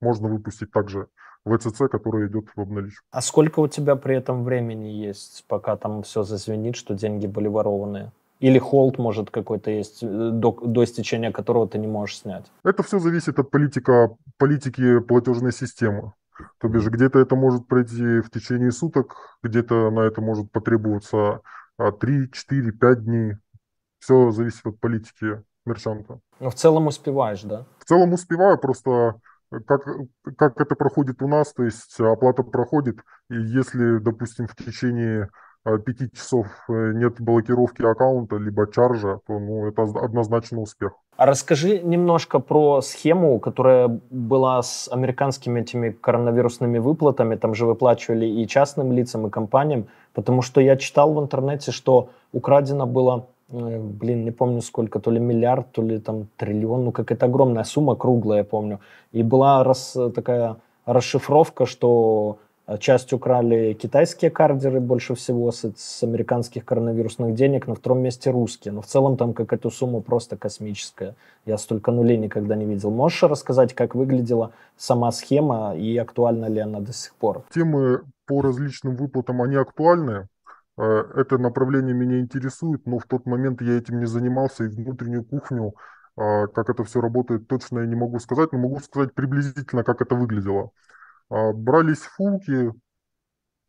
можно выпустить также ВЦЦ, который идет в обналичку. А сколько у тебя при этом времени есть, пока там все зазвенит, что деньги были ворованные? Или холд, может, какой-то есть, э, до, до истечения которого ты не можешь снять? Это все зависит от политика, политики платежной системы. То бишь, где-то это может пройти в течение суток, где-то на это может потребоваться 3, 4, 5 дней. Все зависит от политики мерчанта. Но в целом успеваешь, да? В целом успеваю, просто как, как это проходит у нас, то есть оплата проходит, и если, допустим, в течение э, пяти часов э, нет блокировки аккаунта, либо чаржа, то ну, это однозначно успех. А расскажи немножко про схему, которая была с американскими этими коронавирусными выплатами. Там же выплачивали и частным лицам, и компаниям. Потому что я читал в интернете, что украдено было Э, блин, не помню сколько, то ли миллиард, то ли там триллион, ну какая-то огромная сумма, круглая, я помню. И была раз, такая расшифровка, что часть украли китайские кардеры больше всего с, с американских коронавирусных денег, на втором месте русские. Но в целом там какая-то сумма просто космическая. Я столько нулей никогда не видел. Можешь рассказать, как выглядела сама схема и актуальна ли она до сих пор? Темы по различным выплатам, они актуальны. Э, это направление меня интересует, но в тот момент я этим не занимался, и внутреннюю кухню, а, как это все работает, точно я не могу сказать, но могу сказать приблизительно, как это выглядело. А, брались фулки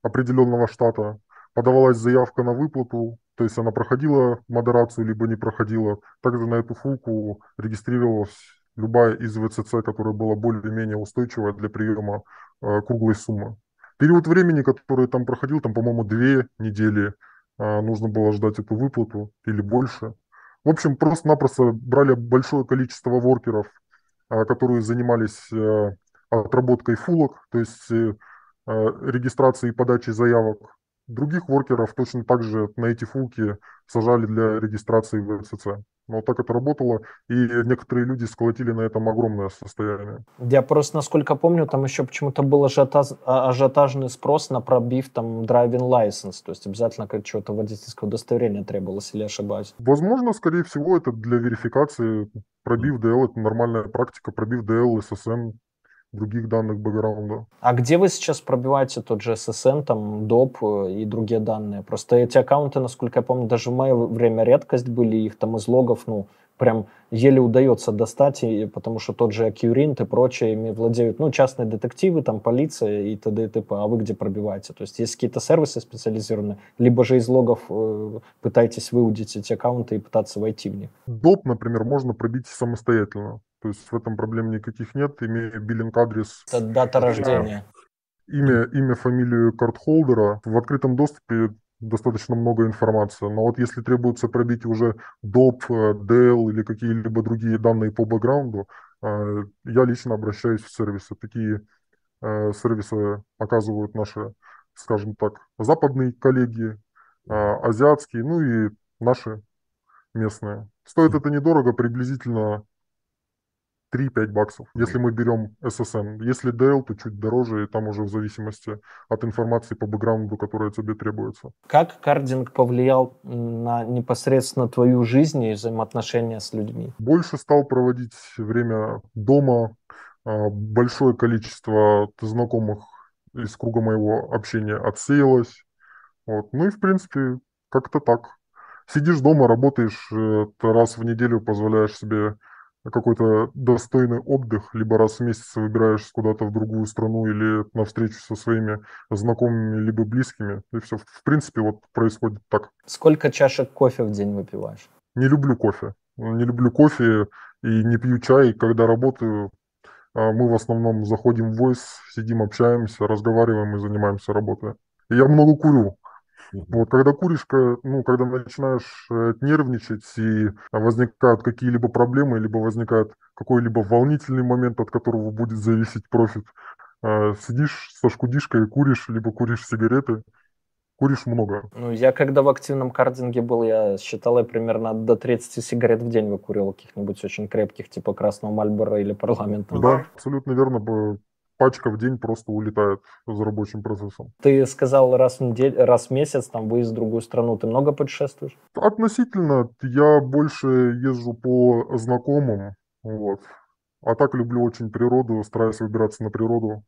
определенного штата, подавалась заявка на выплату, то есть она проходила модерацию, либо не проходила. Также на эту фулку регистрировалась любая из ВЦЦ, которая была более-менее устойчивая для приема а, круглой суммы. Период времени, который там проходил, там, по-моему, две недели а, нужно было ждать эту выплату или больше. В общем, просто-напросто брали большое количество воркеров, которые занимались отработкой фулок, то есть э, а, регистрацией и подачей заявок. Других воркеров точно так же на эти фулки сажали для регистрации в СЦ. Но вот так это работало, и некоторые люди сколотили на этом огромное состояние. Я просто, насколько помню, там еще почему-то был ажиотаж, а, ажиотажный спрос на пробив там driving license, то есть обязательно как чего-то водительского удостоверения требовалось, или ошибаюсь? Возможно, скорее всего, это для верификации. Пробив DL – это нормальная практика, пробив DL, SSN, других данных бэкграунда. А где вы сейчас пробиваете тот же SSN, там, DOP э, и другие данные? Просто эти аккаунты, насколько я помню, даже в мое время редкость были, их там из логов, ну, прям еле удается достать, и, потому что тот же Акюринт и прочее ими владеют, ну, частные детективы, там, полиция и т.д. и т.п. А вы где пробиваете? То есть есть какие-то сервисы специализированные, либо же из логов э, пытаетесь выудить эти аккаунты и пытаться войти в них? Доп, например, можно пробить самостоятельно. То есть в этом проблем никаких нет, имея биллинг-адрес. Это дата рождения. Имя, имя, фамилию картхолдера. В открытом доступе достаточно много информации. Но вот если требуется пробить уже DOP, DL или какие-либо другие данные по бэкграунду, э, я лично обращаюсь в сервисы. Такие э, сервисы оказывают наши, скажем так, западные коллеги, э, азиатские, ну и наши местные. Стоит это недорого, приблизительно 3-5 баксов, если мы берем SSN. Если DL, то чуть дороже, и там уже в зависимости от информации по бэкграунду, которая тебе требуется. Как кардинг повлиял на непосредственно твою жизнь и взаимоотношения с людьми? Больше стал проводить время дома, а, большое количество знакомых из круга моего общения отсеялось. Вот. Ну и, в принципе, как-то так. Сидишь дома, работаешь э, раз в неделю, позволяешь себе какой-то достойный отдых, либо раз в месяц выбираешься куда-то в другую страну или на встречу со своими знакомыми, либо близкими. И все, в принципе, вот происходит так. Сколько чашек кофе в день выпиваешь? Не люблю кофе. Не люблю кофе и не пью чай. Когда работаю, а, мы в основном заходим в voice, сидим, общаемся, разговариваем и занимаемся работой. И я много курю. Вот, когда куришь, ну, когда начинаешь э, нервничать и возникают какие-либо проблемы, либо возникает какой-либо волнительный момент, от которого будет зависеть профит, э, сидишь со шкудишкой и куришь, либо куришь сигареты, куришь много. Ну, я когда в активном кардинге был, я считал, я примерно до 30 сигарет в день выкуривал каких-нибудь очень крепких, типа Красного Мальбора или Парламента. Да, абсолютно верно пачка в день просто улетает за рабочим процессом. Ты сказал раз в неделю, раз в месяц там выезд в другую страну. Ты много путешествуешь? Относительно. Я больше езжу по знакомым. Вот. А так люблю очень природу, стараюсь выбираться на природу.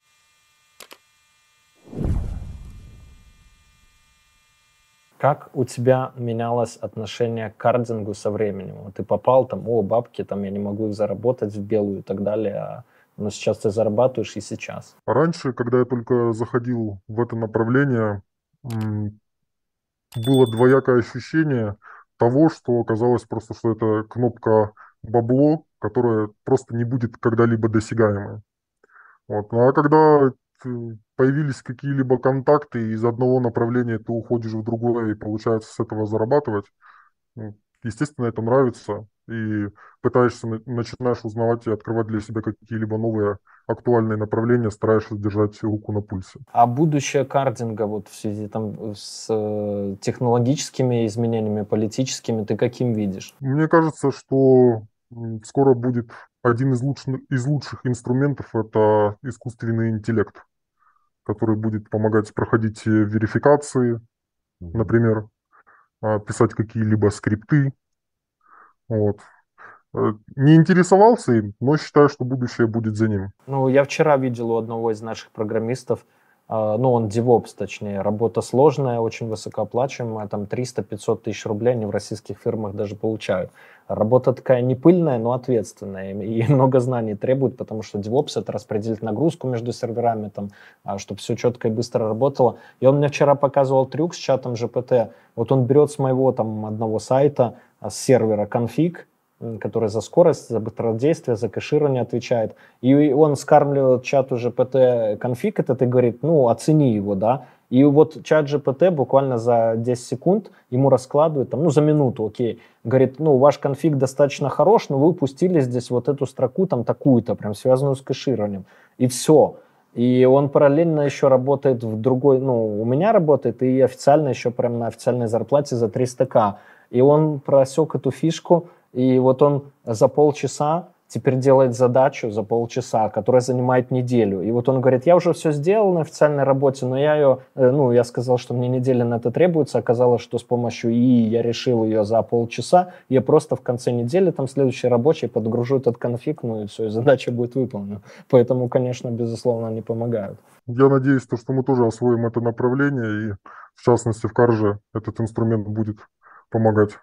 Как у тебя менялось отношение к кардингу со временем? Ты попал там, о, бабки, там я не могу их заработать в белую и так далее, а но сейчас ты зарабатываешь и сейчас. Раньше, когда я только заходил в это направление, было двоякое ощущение того, что оказалось просто, что это кнопка бабло, которая просто не будет когда-либо досягаемой. Вот. Ну, а когда появились какие-либо контакты, из одного направления ты уходишь в другое, и получается с этого зарабатывать, ну, естественно, это нравится, и пытаешься, начинаешь узнавать и открывать для себя какие-либо новые актуальные направления, стараешься держать руку на пульсе. А будущее кардинга вот в связи там с э, технологическими изменениями, политическими, ты каким видишь? Мне кажется, что скоро будет один из лучших, из лучших инструментов – это искусственный интеллект который будет помогать проходить э, верификации, например, а, писать какие-либо скрипты. Вот. Э, не интересовался им, но считаю, что будущее будет за ним. Ну, я вчера видел у одного из наших программистов, а, ну, он DevOps, точнее, работа сложная, очень высокооплачиваемая, там 300-500 тысяч рублей они в российских фирмах даже получают. Работа такая не пыльная, но ответственная, и много знаний требует, потому что DevOps — это распределить нагрузку между серверами, там, а, чтобы все четко и быстро работало. И он мне вчера показывал трюк с чатом GPT. Вот он берет с моего там одного сайта, с сервера конфиг, который за скорость, за быстродействие, за кэширование отвечает. И он скармливает чату GPT конфиг этот и говорит, ну, оцени его, да. И вот чат GPT буквально за 10 секунд ему раскладывает, там, ну, за минуту, окей, говорит, ну, ваш конфиг достаточно хорош, но вы упустили здесь вот эту строку, там, такую-то, прям связанную с кэшированием. И все. И он параллельно еще работает в другой, ну, у меня работает, и официально еще прям на официальной зарплате за 300к. И он просек эту фишку, и вот он за полчаса теперь делает задачу за полчаса, которая занимает неделю. И вот он говорит, я уже все сделал на официальной работе, но я ее, э, ну, я сказал, что мне неделя на это требуется, оказалось, что с помощью ИИ я решил ее за полчаса, я просто в конце недели, там, следующий рабочий, подгружу этот конфиг, ну, и все, и задача будет выполнена. Поэтому, конечно, безусловно, они помогают. Я надеюсь, то, что мы тоже освоим это направление, и, в частности, в Карже этот инструмент будет помогать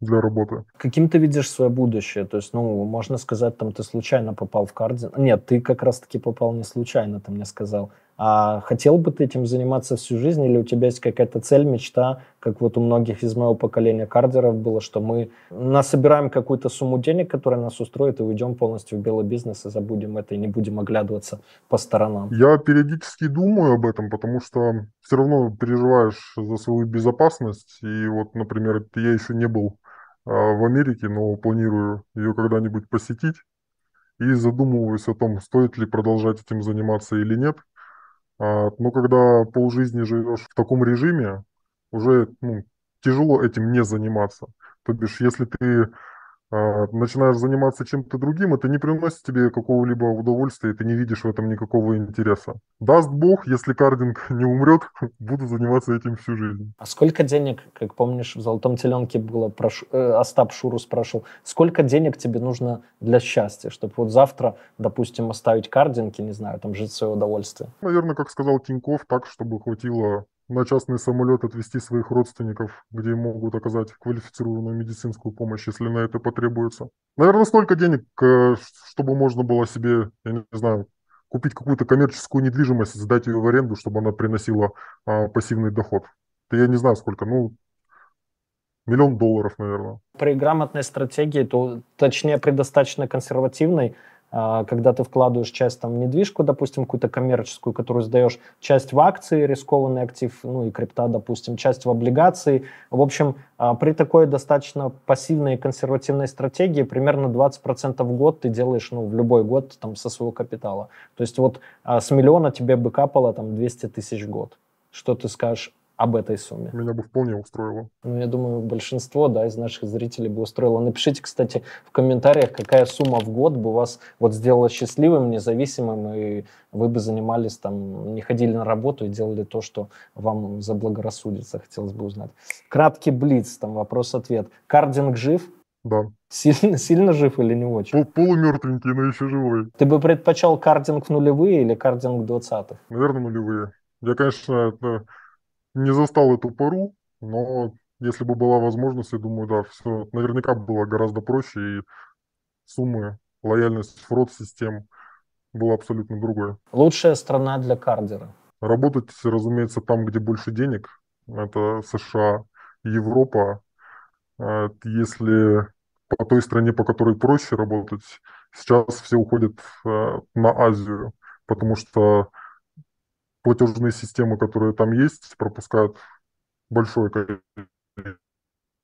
для работы. Каким ты видишь свое будущее? То есть, ну, можно сказать, там, ты случайно попал в кардин. Нет, ты как раз-таки попал не случайно, ты мне сказал. А хотел бы ты этим заниматься всю жизнь, или у тебя есть какая-то цель, мечта, как вот у многих из моего поколения кардеров было, что мы насобираем какую-то сумму денег, которая нас устроит, и уйдем полностью в белый бизнес, и забудем это, и не будем оглядываться по сторонам? Я периодически думаю об этом, потому что все равно переживаешь за свою безопасность. И вот, например, я еще не был а, в Америке, но планирую ее когда-нибудь посетить. И задумываюсь о том, стоит ли продолжать этим заниматься или нет. А, но когда полжизни живешь в таком режиме, уже ну, тяжело этим не заниматься. То бишь, если ты начинаешь заниматься чем-то другим, это не приносит тебе какого-либо удовольствия, и ты не видишь в этом никакого интереса. Даст Бог, если кардинг не умрет, буду заниматься этим всю жизнь. А сколько денег, как помнишь, в «Золотом теленке» было, прошу, э, Остап Шуру спрашивал, сколько денег тебе нужно для счастья, чтобы вот завтра, допустим, оставить кардинг, не знаю, там жить в свое удовольствие? Наверное, как сказал Тиньков, так, чтобы хватило на частный самолет отвезти своих родственников, где могут оказать квалифицированную медицинскую помощь, если на это потребуется. Наверное, столько денег, э, чтобы можно было себе, я не знаю, купить какую-то коммерческую недвижимость, сдать ее в аренду, чтобы она приносила а, пассивный доход. Да я не знаю сколько, ну, миллион долларов, наверное. При грамотной стратегии, то точнее при достаточно консервативной, когда ты вкладываешь часть там, недвижку, допустим, какую-то коммерческую, которую сдаешь, часть в акции, рискованный актив, ну и крипта, допустим, часть в облигации. В общем, а, при такой достаточно пассивной и консервативной стратегии примерно 20% в год ты делаешь ну, в любой год там, со своего капитала. То есть вот а, с миллиона тебе бы капало там, 200 тысяч в год. Что ты скажешь об этой сумме. Меня бы вполне устроило. Ну, я думаю, большинство да, из наших зрителей бы устроило. Напишите, кстати, в комментариях, какая сумма в год бы вас вот сделала счастливым, независимым, и вы бы занимались там, не ходили на работу и делали то, что вам заблагорассудится, хотелось бы узнать. Краткий блиц, там вопрос-ответ. Кардинг жив? Да. Сильно, сильно жив или не очень? Пол, полумертвенький, но еще живой. Ты бы предпочел кардинг в нулевые или кардинг в двадцатых? Наверное, нулевые. Я, конечно, не застал эту пору, но если бы была возможность, я думаю, да, все наверняка было гораздо проще, и суммы, лояльность фрод-систем была абсолютно другой. Лучшая страна для кардера? Работать, разумеется, там, где больше денег. Это США, Европа. А, если по той стране, по которой проще работать, сейчас все уходят а, на Азию, потому что платежные системы, которые там есть, пропускают большое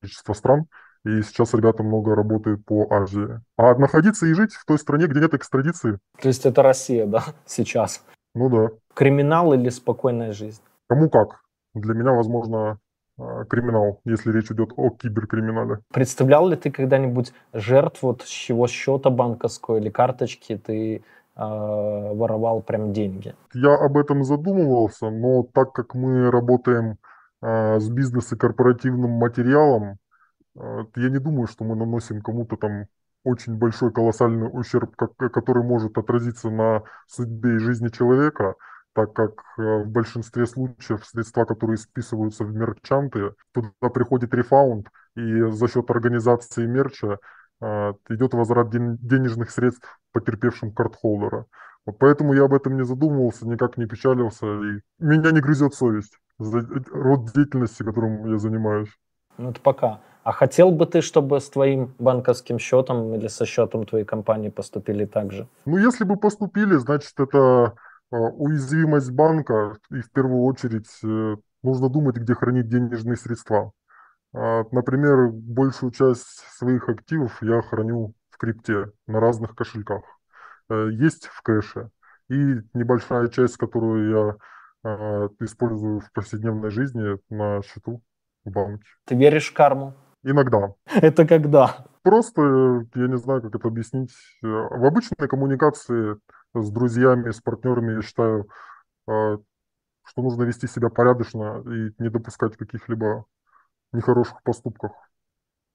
количество стран, и сейчас ребята много работают по Азии. А находиться и жить в той стране, где нет экстрадиции. То есть это Россия, да, сейчас? Ну да. Криминал или спокойная жизнь? Кому как. Для меня, возможно, а, криминал, если речь идет о киберкриминале. Представлял ли ты когда-нибудь жертв, вот с чего счета банковского или карточки ты э, воровал прям деньги? Я об этом задумывался, но так как мы работаем э, с бизнес и корпоративным материалом, э, я не думаю, что мы наносим кому-то там очень большой колоссальный ущерб, который может отразиться на судьбе и жизни человека так как в большинстве случаев средства, которые списываются в мерчанты, туда приходит рефаунд, и за счет организации мерча идет возврат денежных средств потерпевшим картхолдера. Вот поэтому я об этом не задумывался, никак не печалился, и меня не грызет совесть за род деятельности, которым я занимаюсь. Ну это пока. А хотел бы ты, чтобы с твоим банковским счетом или со счетом твоей компании поступили так же? Ну, если бы поступили, значит, это а, уязвимость банка, и в первую очередь э, нужно думать, где хранить денежные средства. А, например, большую часть своих активов я храню в крипте на разных кошельках. Э, есть в кэше. И небольшая часть, которую я а, использую в повседневной жизни на счету в банке. Ты веришь в карму? Иногда. Это когда? Просто, я не знаю, как это объяснить. Э, в обычной коммуникации с друзьями, с партнерами, я считаю, а, что нужно вести себя порядочно и не допускать каких-либо нехороших поступков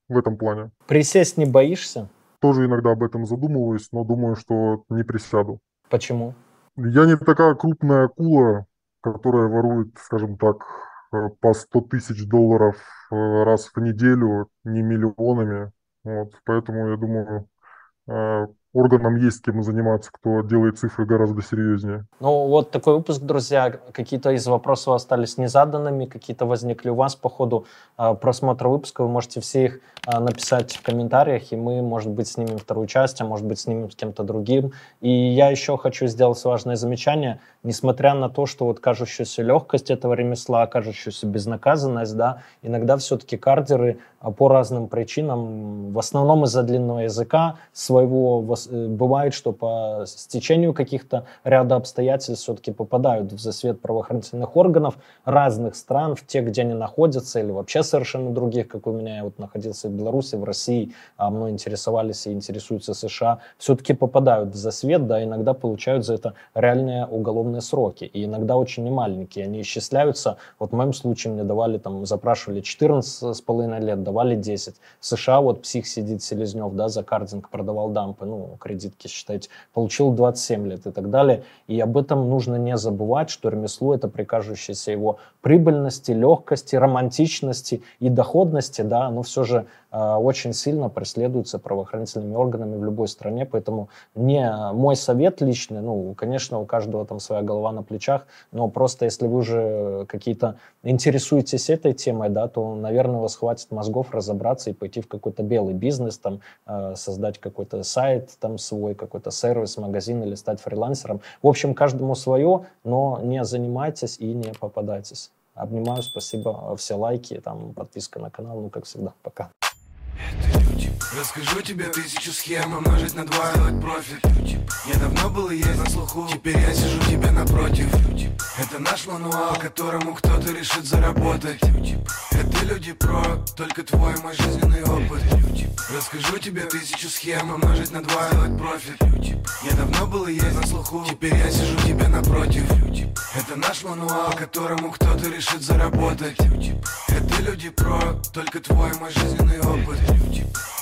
в этом плане. Присесть не боишься? Тоже иногда об этом задумываюсь, но думаю, что не присяду. Почему? Я не такая крупная акула, которая ворует, скажем так, э, по 100 тысяч долларов э, раз в неделю, не миллионами. Вот, поэтому я думаю, э, органам есть кем заниматься, кто делает цифры гораздо серьезнее. Ну, вот такой выпуск, друзья. Какие-то из вопросов остались незаданными, какие-то возникли у вас по ходу э, просмотра выпуска. Вы можете все их э, написать в комментариях, и мы, может быть, снимем вторую часть, а может быть, снимем с кем-то другим. И я еще хочу сделать важное замечание. Несмотря на то, что вот кажущаяся легкость этого ремесла, кажущаяся безнаказанность, да, иногда все-таки кардеры по разным причинам, в основном из-за длинного языка своего Э, бывает, что по стечению каких-то ряда обстоятельств все-таки попадают в засвет правоохранительных органов разных стран, в те, где они находятся, или вообще совершенно других, как у меня, я вот находился в Беларуси, в России, а мной интересовались и интересуются США, все-таки попадают в засвет, да, иногда получают за это реальные уголовные сроки, и иногда очень немаленькие, они исчисляются, вот в моем случае мне давали, там, запрашивали 14 с половиной лет, давали 10. В США вот псих сидит Селезнев, да, за кардинг продавал дампы, ну, кредитки считать, получил 27 лет и так далее. И об этом нужно не забывать, что ремесло это при его прибыльности, легкости, романтичности и доходности, да, оно все же очень сильно преследуется правоохранительными органами в любой стране, поэтому не мой совет личный, ну, конечно, у каждого там своя голова на плечах, но просто если вы уже какие-то интересуетесь этой темой, да, то, наверное, у вас хватит мозгов разобраться и пойти в какой-то белый бизнес, там, э, создать какой-то сайт, там свой какой-то сервис, магазин или стать фрилансером. В общем, каждому свое, но не занимайтесь и не попадайтесь. Обнимаю, спасибо, все лайки, там подписка на канал, ну как всегда, пока. Это люди. Расскажу тебе тысячу схем умножить на два, сделать профит. Я давно был и есть на слуху, теперь я сижу тебе напротив. Это наш мануал, которому кто-то решит заработать. Это люди про, только твой мой жизненный опыт. Расскажу тебе тысячу схем умножить на два, сделать профит. Я давно был и есть на слуху, теперь я сижу тебе напротив. Это наш мануал, которому кто-то решит заработать. Это люди про, только твой мой жизненный опыт. future.